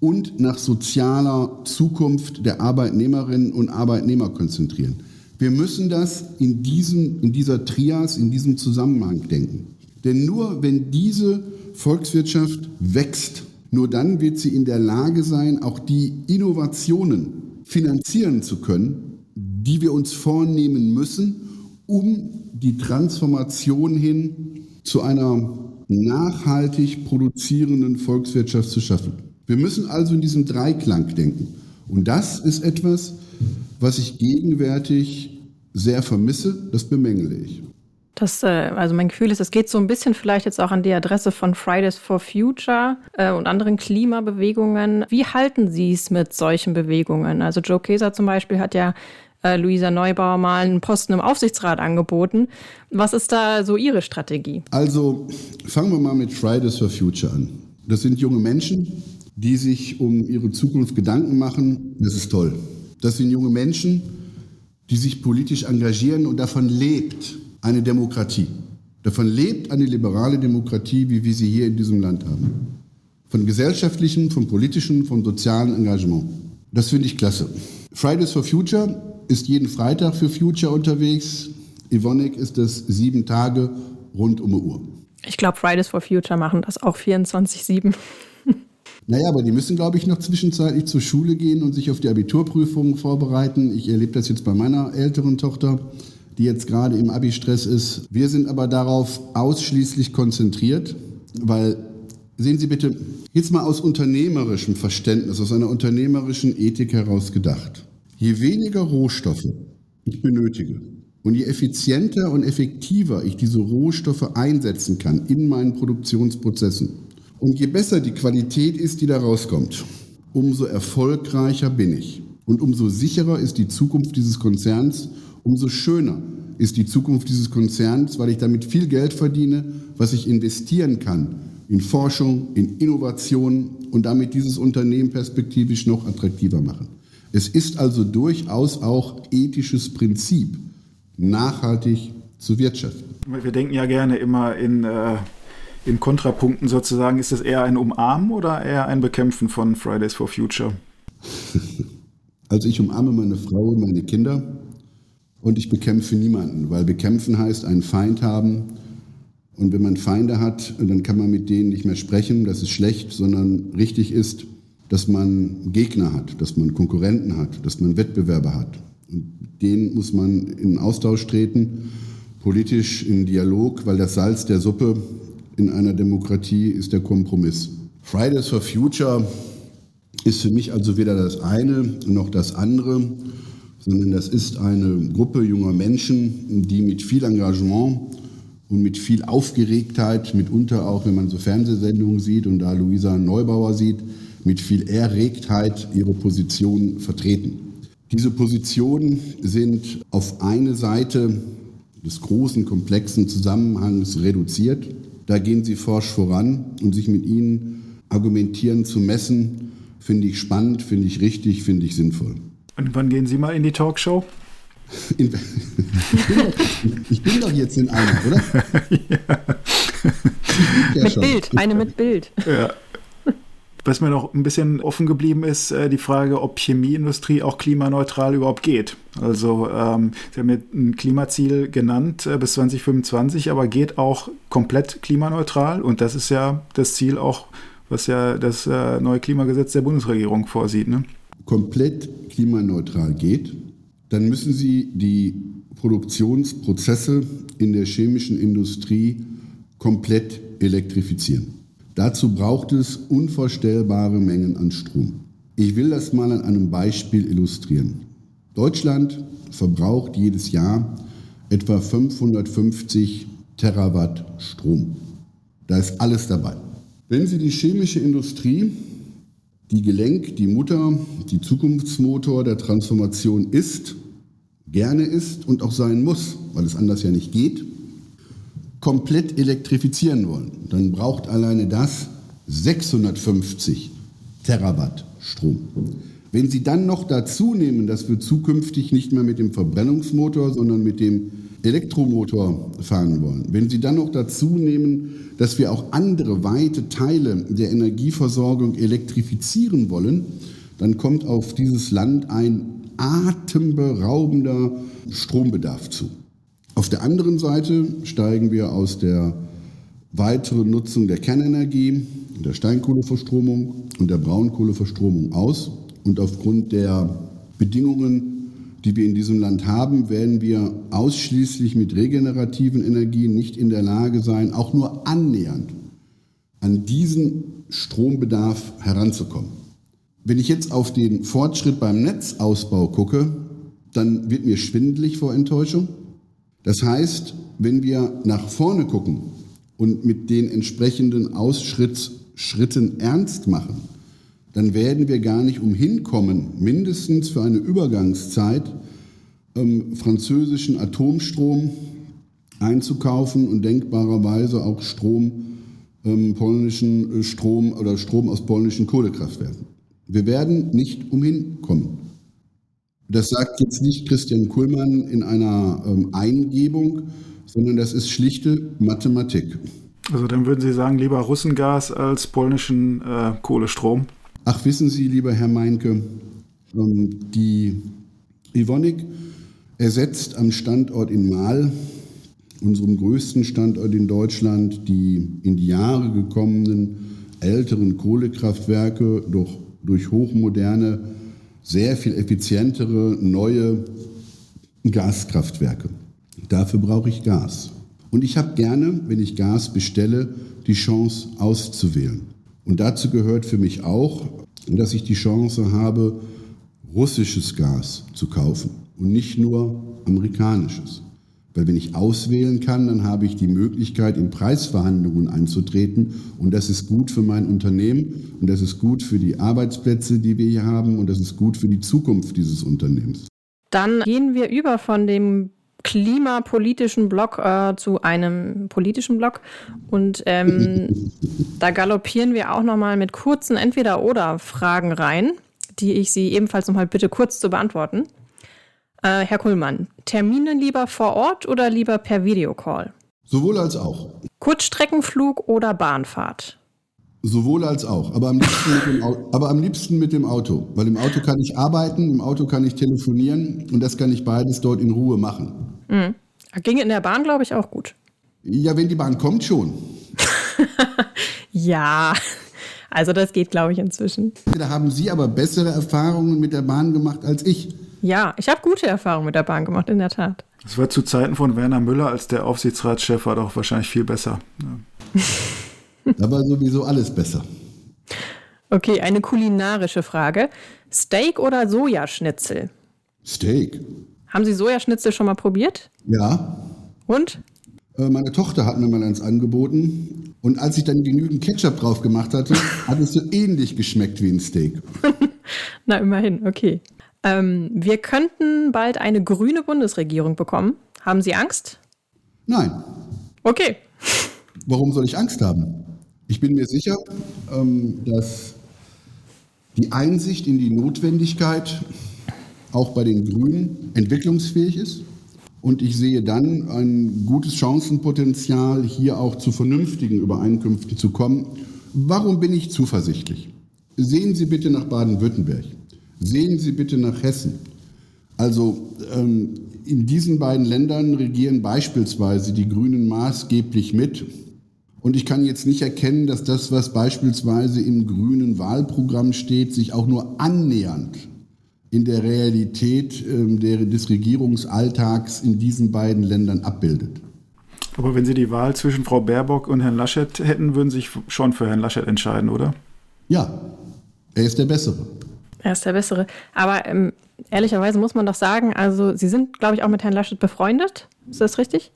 und nach sozialer Zukunft der Arbeitnehmerinnen und Arbeitnehmer konzentrieren. Wir müssen das in, diesem, in dieser Trias, in diesem Zusammenhang denken. Denn nur wenn diese Volkswirtschaft wächst, nur dann wird sie in der Lage sein, auch die Innovationen finanzieren zu können, die wir uns vornehmen müssen, um die Transformation hin zu einer nachhaltig produzierenden Volkswirtschaft zu schaffen. Wir müssen also in diesem Dreiklang denken. Und das ist etwas, was ich gegenwärtig sehr vermisse, das bemängele ich. Das, äh, also mein Gefühl ist, es geht so ein bisschen vielleicht jetzt auch an die Adresse von Fridays for Future äh, und anderen Klimabewegungen. Wie halten Sie es mit solchen Bewegungen? Also Joe Keser zum Beispiel hat ja äh, Luisa Neubauer mal einen Posten im Aufsichtsrat angeboten. Was ist da so Ihre Strategie? Also fangen wir mal mit Fridays for Future an. Das sind junge Menschen, die sich um ihre Zukunft Gedanken machen. Das ist toll. Das sind junge Menschen, die sich politisch engagieren und davon lebt eine Demokratie. Davon lebt eine liberale Demokratie, wie wir sie hier in diesem Land haben. Von gesellschaftlichem, von politischem, von sozialem Engagement. Das finde ich klasse. Fridays for Future ist jeden Freitag für Future unterwegs. Evonik ist das sieben Tage rund um die Uhr. Ich glaube, Fridays for Future machen das auch 24-7. Naja, aber die müssen, glaube ich, noch zwischenzeitlich zur Schule gehen und sich auf die Abiturprüfungen vorbereiten. Ich erlebe das jetzt bei meiner älteren Tochter die jetzt gerade im Abi-Stress ist. Wir sind aber darauf ausschließlich konzentriert, weil, sehen Sie bitte, jetzt mal aus unternehmerischem Verständnis, aus einer unternehmerischen Ethik heraus gedacht. Je weniger Rohstoffe ich benötige und je effizienter und effektiver ich diese Rohstoffe einsetzen kann in meinen Produktionsprozessen und je besser die Qualität ist, die da rauskommt, umso erfolgreicher bin ich. Und umso sicherer ist die Zukunft dieses Konzerns umso schöner ist die Zukunft dieses Konzerns, weil ich damit viel Geld verdiene, was ich investieren kann in Forschung, in Innovation und damit dieses Unternehmen perspektivisch noch attraktiver machen. Es ist also durchaus auch ethisches Prinzip, nachhaltig zu wirtschaften. Wir denken ja gerne immer in, äh, in Kontrapunkten sozusagen. Ist das eher ein Umarmen oder eher ein Bekämpfen von Fridays for Future? [laughs] Also ich umarme meine Frau und meine Kinder und ich bekämpfe niemanden, weil bekämpfen heißt einen Feind haben. Und wenn man Feinde hat, dann kann man mit denen nicht mehr sprechen, das ist schlecht, sondern richtig ist, dass man Gegner hat, dass man Konkurrenten hat, dass man Wettbewerber hat. Und denen muss man in Austausch treten, politisch in Dialog, weil das Salz der Suppe in einer Demokratie ist der Kompromiss. Fridays for Future ist für mich also weder das eine noch das andere sondern das ist eine Gruppe junger Menschen, die mit viel Engagement und mit viel Aufgeregtheit, mitunter auch, wenn man so Fernsehsendungen sieht und da Luisa Neubauer sieht, mit viel Erregtheit ihre Position vertreten. Diese Positionen sind auf eine Seite des großen, komplexen Zusammenhangs reduziert. Da gehen sie forsch voran und sich mit ihnen argumentieren zu messen, finde ich spannend, finde ich richtig, finde ich sinnvoll. Und wann gehen Sie mal in die Talkshow? In, ich, bin doch, jetzt in einer, oder? [laughs] ja. mit Bild, eine mit Bild. Ja. Was mir noch ein bisschen offen geblieben ist, äh, die Frage, ob Chemieindustrie auch klimaneutral überhaupt geht. Also ähm, Sie haben mir ein Klimaziel genannt äh, bis 2025, aber geht auch komplett klimaneutral und das ist ja das Ziel auch, was ja das äh, neue Klimagesetz der Bundesregierung vorsieht. Ne? Komplett klimaneutral geht, dann müssen Sie die Produktionsprozesse in der chemischen Industrie komplett elektrifizieren. Dazu braucht es unvorstellbare Mengen an Strom. Ich will das mal an einem Beispiel illustrieren. Deutschland verbraucht jedes Jahr etwa 550 Terawatt Strom. Da ist alles dabei. Wenn Sie die chemische Industrie die Gelenk, die Mutter, die Zukunftsmotor der Transformation ist, gerne ist und auch sein muss, weil es anders ja nicht geht, komplett elektrifizieren wollen, dann braucht alleine das 650 Terawatt Strom. Wenn Sie dann noch dazu nehmen, dass wir zukünftig nicht mehr mit dem Verbrennungsmotor, sondern mit dem Elektromotor fahren wollen, wenn Sie dann noch dazu nehmen, dass wir auch andere weite Teile der Energieversorgung elektrifizieren wollen, dann kommt auf dieses Land ein atemberaubender Strombedarf zu. Auf der anderen Seite steigen wir aus der weiteren Nutzung der Kernenergie, der Steinkohleverstromung und der Braunkohleverstromung aus und aufgrund der Bedingungen die wir in diesem Land haben, werden wir ausschließlich mit regenerativen Energien nicht in der Lage sein, auch nur annähernd an diesen Strombedarf heranzukommen. Wenn ich jetzt auf den Fortschritt beim Netzausbau gucke, dann wird mir schwindelig vor Enttäuschung. Das heißt, wenn wir nach vorne gucken und mit den entsprechenden Ausschrittsschritten ernst machen, dann werden wir gar nicht umhin kommen, mindestens für eine Übergangszeit ähm, französischen Atomstrom einzukaufen und denkbarerweise auch Strom, ähm, polnischen äh, Strom oder Strom aus polnischen Kohlekraftwerken. Wir werden nicht umhin kommen. Das sagt jetzt nicht Christian Kuhlmann in einer ähm, Eingebung, sondern das ist schlichte Mathematik. Also dann würden Sie sagen, lieber Russengas als polnischen äh, Kohlestrom? Ach, wissen Sie, lieber Herr Meinke, ähm, die Evonik ersetzt am Standort in Mahl, unserem größten Standort in Deutschland, die in die Jahre gekommenen älteren Kohlekraftwerke durch, durch hochmoderne, sehr viel effizientere neue Gaskraftwerke. Dafür brauche ich Gas. Und ich habe gerne, wenn ich Gas bestelle, die Chance auszuwählen. Und dazu gehört für mich auch, dass ich die Chance habe, russisches Gas zu kaufen und nicht nur amerikanisches. Weil wenn ich auswählen kann, dann habe ich die Möglichkeit, in Preisverhandlungen einzutreten. Und das ist gut für mein Unternehmen und das ist gut für die Arbeitsplätze, die wir hier haben und das ist gut für die Zukunft dieses Unternehmens. Dann gehen wir über von dem klimapolitischen Block äh, zu einem politischen Block. Und ähm, [laughs] da galoppieren wir auch nochmal mit kurzen Entweder-Oder-Fragen rein, die ich Sie ebenfalls nochmal bitte kurz zu beantworten. Äh, Herr Kuhlmann, Termine lieber vor Ort oder lieber per Videocall? Sowohl als auch. Kurzstreckenflug oder Bahnfahrt? Sowohl als auch, aber am, liebsten mit dem Auto, aber am liebsten mit dem Auto, weil im Auto kann ich arbeiten, im Auto kann ich telefonieren und das kann ich beides dort in Ruhe machen. Mhm. Ging in der Bahn, glaube ich, auch gut. Ja, wenn die Bahn kommt, schon. [laughs] ja, also das geht, glaube ich, inzwischen. Da haben Sie aber bessere Erfahrungen mit der Bahn gemacht als ich. Ja, ich habe gute Erfahrungen mit der Bahn gemacht, in der Tat. Das war zu Zeiten von Werner Müller als der Aufsichtsratschef war doch wahrscheinlich viel besser. Ja. [laughs] da war sowieso alles besser. Okay, eine kulinarische Frage. Steak oder Sojaschnitzel? Steak. Haben Sie Sojaschnitzel schon mal probiert? Ja. Und? Äh, meine Tochter hat mir mal eins angeboten. Und als ich dann genügend Ketchup drauf gemacht hatte, hat es so ähnlich geschmeckt wie ein Steak. [laughs] Na, immerhin, okay. Ähm, wir könnten bald eine grüne Bundesregierung bekommen. Haben Sie Angst? Nein. Okay. Warum soll ich Angst haben? Ich bin mir sicher, ähm, dass die Einsicht in die Notwendigkeit auch bei den Grünen entwicklungsfähig ist. Und ich sehe dann ein gutes Chancenpotenzial, hier auch zu vernünftigen Übereinkünften zu kommen. Warum bin ich zuversichtlich? Sehen Sie bitte nach Baden-Württemberg. Sehen Sie bitte nach Hessen. Also ähm, in diesen beiden Ländern regieren beispielsweise die Grünen maßgeblich mit. Und ich kann jetzt nicht erkennen, dass das, was beispielsweise im grünen Wahlprogramm steht, sich auch nur annähernd in der Realität der, des Regierungsalltags in diesen beiden Ländern abbildet. Aber wenn Sie die Wahl zwischen Frau Baerbock und Herrn Laschet hätten, würden Sie sich schon für Herrn Laschet entscheiden, oder? Ja, er ist der Bessere. Er ist der Bessere. Aber ähm, ehrlicherweise muss man doch sagen, also Sie sind, glaube ich, auch mit Herrn Laschet befreundet. Ist das richtig?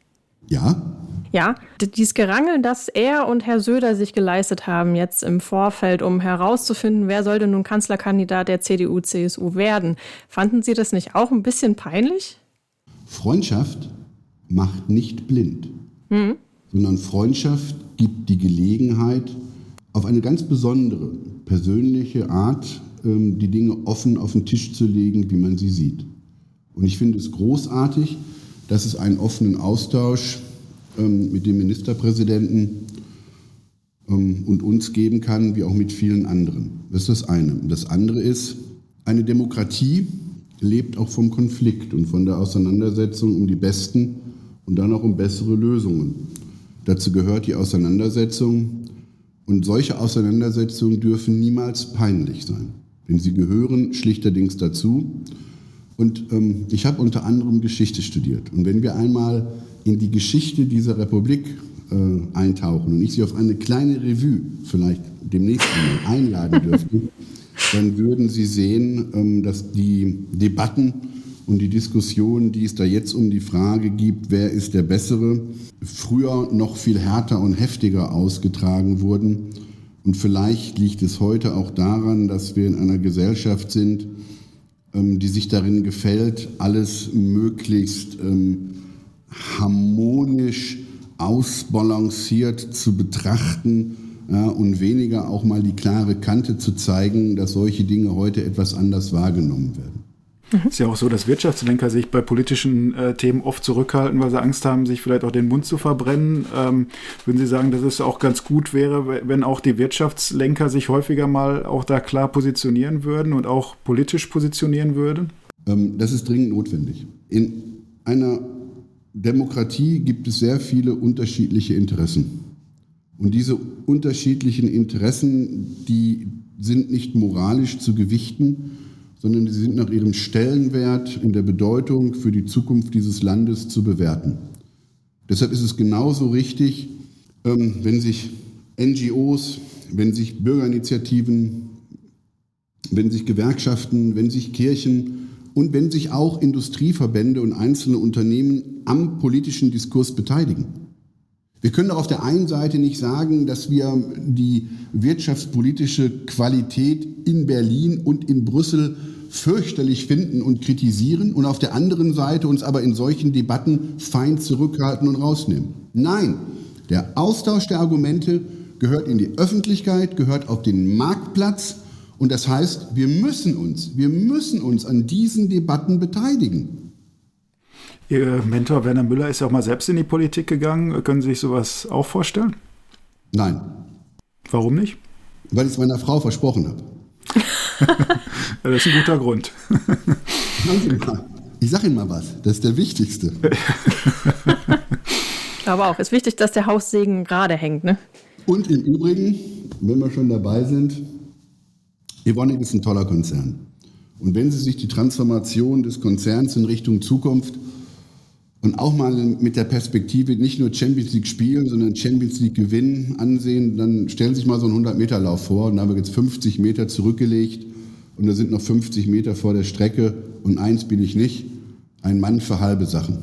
Ja. Ja, dieses Gerangel, das er und Herr Söder sich geleistet haben jetzt im Vorfeld, um herauszufinden, wer soll denn nun Kanzlerkandidat der CDU-CSU werden, fanden Sie das nicht auch ein bisschen peinlich? Freundschaft macht nicht blind, mhm. sondern Freundschaft gibt die Gelegenheit, auf eine ganz besondere persönliche Art ähm, die Dinge offen auf den Tisch zu legen, wie man sie sieht. Und ich finde es großartig, dass es einen offenen Austausch ähm, mit dem Ministerpräsidenten ähm, und uns geben kann, wie auch mit vielen anderen. Das ist das eine. Das andere ist, eine Demokratie lebt auch vom Konflikt und von der Auseinandersetzung um die besten und dann auch um bessere Lösungen. Dazu gehört die Auseinandersetzung und solche Auseinandersetzungen dürfen niemals peinlich sein. Denn sie gehören schlichterdings dazu. Und ähm, ich habe unter anderem Geschichte studiert. Und wenn wir einmal in die Geschichte dieser Republik äh, eintauchen und ich Sie auf eine kleine Revue vielleicht demnächst mal einladen dürfte, [laughs] dann würden Sie sehen, ähm, dass die Debatten und die Diskussion, die es da jetzt um die Frage gibt, wer ist der Bessere, früher noch viel härter und heftiger ausgetragen wurden. Und vielleicht liegt es heute auch daran, dass wir in einer Gesellschaft sind, ähm, die sich darin gefällt, alles möglichst ähm, harmonisch ausbalanciert zu betrachten ja, und weniger auch mal die klare Kante zu zeigen, dass solche Dinge heute etwas anders wahrgenommen werden. Mhm. Ist ja auch so, dass Wirtschaftslenker sich bei politischen äh, Themen oft zurückhalten, weil sie Angst haben, sich vielleicht auch den Mund zu verbrennen. Ähm, würden Sie sagen, dass es auch ganz gut wäre, wenn auch die Wirtschaftslenker sich häufiger mal auch da klar positionieren würden und auch politisch positionieren würden? Ähm, das ist dringend notwendig. In einer Demokratie gibt es sehr viele unterschiedliche Interessen. Und diese unterschiedlichen Interessen, die sind nicht moralisch zu gewichten, sondern sie sind nach ihrem Stellenwert in der Bedeutung für die Zukunft dieses Landes zu bewerten. Deshalb ist es genauso richtig, ähm, wenn sich NGOs, wenn sich Bürgerinitiativen, wenn sich Gewerkschaften, wenn sich Kirchen und wenn sich auch Industrieverbände und einzelne Unternehmen am politischen Diskurs beteiligen. Wir können auf der einen Seite nicht sagen, dass wir die wirtschaftspolitische Qualität in Berlin und in Brüssel fürchterlich finden und kritisieren und auf der anderen Seite uns aber in solchen Debatten fein zurückhalten und rausnehmen. Nein, der Austausch der Argumente gehört in die Öffentlichkeit, gehört auf den Marktplatz und das heißt, wir müssen uns, wir müssen uns an diesen Debatten beteiligen. Ihr Mentor Werner Müller ist ja auch mal selbst in die Politik gegangen. Können Sie sich sowas auch vorstellen? Nein. Warum nicht? Weil ich es meiner Frau versprochen habe. [laughs] das ist ein guter Grund. Ich sage Ihnen mal was, das ist der wichtigste. [laughs] Ich glaube auch, es ist wichtig, dass der Haussegen gerade hängt. Ne? Und im Übrigen, wenn wir schon dabei sind, Evonik ist ein toller Konzern. Und wenn Sie sich die Transformation des Konzerns in Richtung Zukunft und auch mal mit der Perspektive nicht nur Champions League spielen, sondern Champions League gewinnen ansehen, dann stellen Sie sich mal so einen 100-Meter-Lauf vor und da haben wir jetzt 50 Meter zurückgelegt und da sind noch 50 Meter vor der Strecke und eins bin ich nicht, ein Mann für halbe Sachen.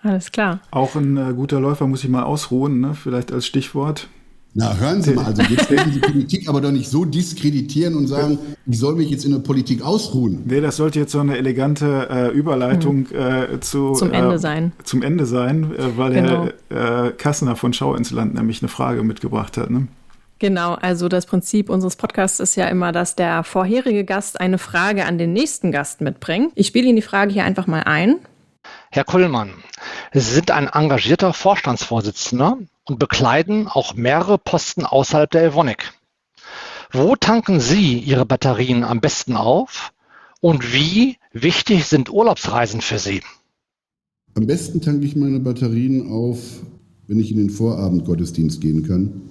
Alles klar. Auch ein äh, guter Läufer muss sich mal ausruhen, ne? vielleicht als Stichwort. Na, hören Sie mal, also jetzt werden Sie [laughs] Politik aber doch nicht so diskreditieren und sagen, ich soll mich jetzt in der Politik ausruhen. Nee, das sollte jetzt so eine elegante äh, Überleitung hm. äh, zu, zum Ende äh, sein. Zum Ende sein, äh, weil genau. Herr äh, Kassner von Schau ins Land nämlich eine Frage mitgebracht hat. Ne? Genau, also das Prinzip unseres Podcasts ist ja immer, dass der vorherige Gast eine Frage an den nächsten Gast mitbringt. Ich spiele Ihnen die Frage hier einfach mal ein. Herr Kullmann, Sie sind ein engagierter Vorstandsvorsitzender und bekleiden auch mehrere Posten außerhalb der Evonik. Wo tanken Sie Ihre Batterien am besten auf und wie wichtig sind Urlaubsreisen für Sie? Am besten tanke ich meine Batterien auf, wenn ich in den Vorabendgottesdienst gehen kann.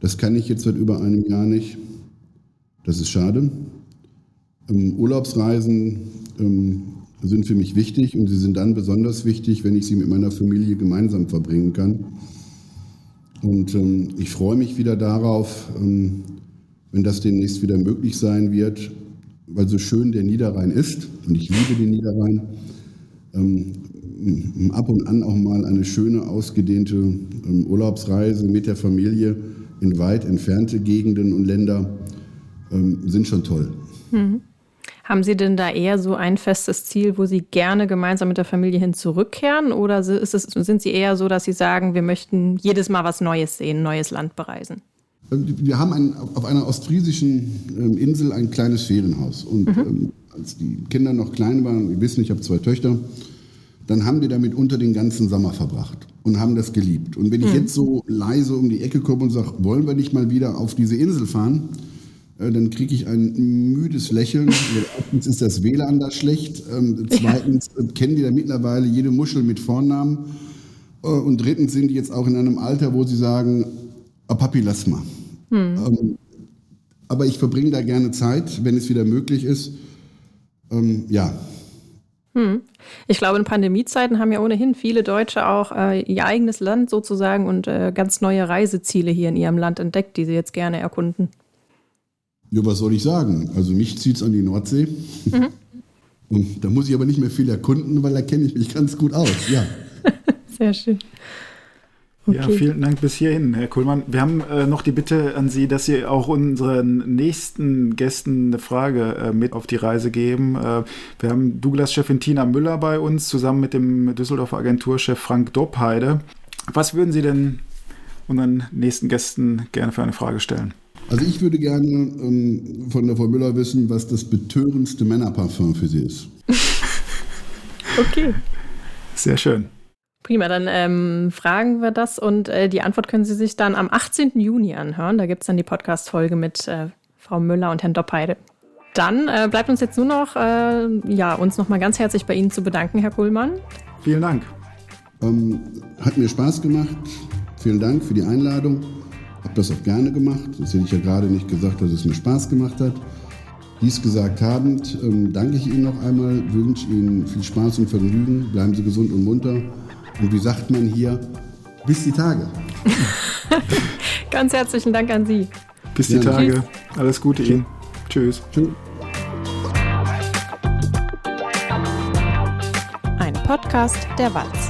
Das kann ich jetzt seit über einem Jahr nicht. Das ist schade. Ähm, Urlaubsreisen ähm, sind für mich wichtig und sie sind dann besonders wichtig, wenn ich sie mit meiner Familie gemeinsam verbringen kann. Und ähm, ich freue mich wieder darauf, ähm, wenn das demnächst wieder möglich sein wird, weil so schön der Niederrhein ist und ich liebe den Niederrhein. Ähm, ab und an auch mal eine schöne, ausgedehnte ähm, Urlaubsreise mit der Familie in weit entfernte Gegenden und Länder ähm, sind schon toll. Mhm. Haben Sie denn da eher so ein festes Ziel, wo Sie gerne gemeinsam mit der Familie hin zurückkehren? Oder es, sind Sie eher so, dass Sie sagen, wir möchten jedes Mal was Neues sehen, neues Land bereisen? Ähm, wir haben ein, auf einer ostfriesischen ähm, Insel ein kleines Ferienhaus. Und mhm. ähm, als die Kinder noch klein waren, wir wissen, ich habe zwei Töchter, dann haben wir damit unter den ganzen Sommer verbracht und haben das geliebt. Und wenn ich mhm. jetzt so leise um die Ecke komme und sage, wollen wir nicht mal wieder auf diese Insel fahren, dann kriege ich ein müdes Lächeln. Erstens ist das WLAN da schlecht. Ähm, zweitens. Äh, kennen die da mittlerweile jede Muschel mit Vornamen. Äh, und drittens sind die jetzt auch in einem Alter, wo sie sagen, oh, Papi, lass mal. Hm. Ähm, aber ich verbringe da gerne Zeit, wenn es wieder möglich ist. Ähm, ja. Hm. Ich glaube, in Pandemiezeiten haben ja ohnehin viele Deutsche auch äh, ihr eigenes Land sozusagen und äh, ganz neue Reiseziele hier in ihrem Land entdeckt, die sie jetzt gerne erkunden. Ja, was soll ich sagen? Also mich zieht es an die Nordsee. Mhm. Und da muss ich aber nicht mehr viel erkunden, weil da kenne ich mich ganz gut aus. Ja. [laughs] Sehr schön. Okay. Ja, vielen Dank bis hierhin, Herr Kuhlmann. Wir haben äh, noch die Bitte an Sie, dass Sie auch unseren nächsten Gästen eine Frage äh, mit auf die Reise geben. Äh, wir haben Douglas-Chefin Tina Müller bei uns, zusammen mit dem Düsseldorfer Agenturchef Frank Doppheide. Was würden Sie denn unseren nächsten Gästen gerne für eine Frage stellen? Also ich würde gerne ähm, von der Frau Müller wissen, was das betörendste Männerparfum für Sie ist. [laughs] okay. Sehr schön. Prima, dann ähm, fragen wir das und äh, die Antwort können Sie sich dann am 18. Juni anhören. Da gibt es dann die Podcast-Folge mit äh, Frau Müller und Herrn Doppheide. Dann äh, bleibt uns jetzt nur noch, äh, ja, uns nochmal ganz herzlich bei Ihnen zu bedanken, Herr Kuhlmann. Vielen Dank. Ähm, hat mir Spaß gemacht. Vielen Dank für die Einladung. Hab das auch gerne gemacht. Das hätte ich ja gerade nicht gesagt, dass es mir Spaß gemacht hat. Dies gesagt habend, ähm, danke ich Ihnen noch einmal, wünsche Ihnen viel Spaß und Vergnügen. Bleiben Sie gesund und munter. Und wie sagt man hier, bis die Tage. [laughs] Ganz herzlichen Dank an Sie. Bis die ja, Tage. Tschüss. Alles Gute Ihnen. Tschüss. Tschüss. Ein Podcast der Walz.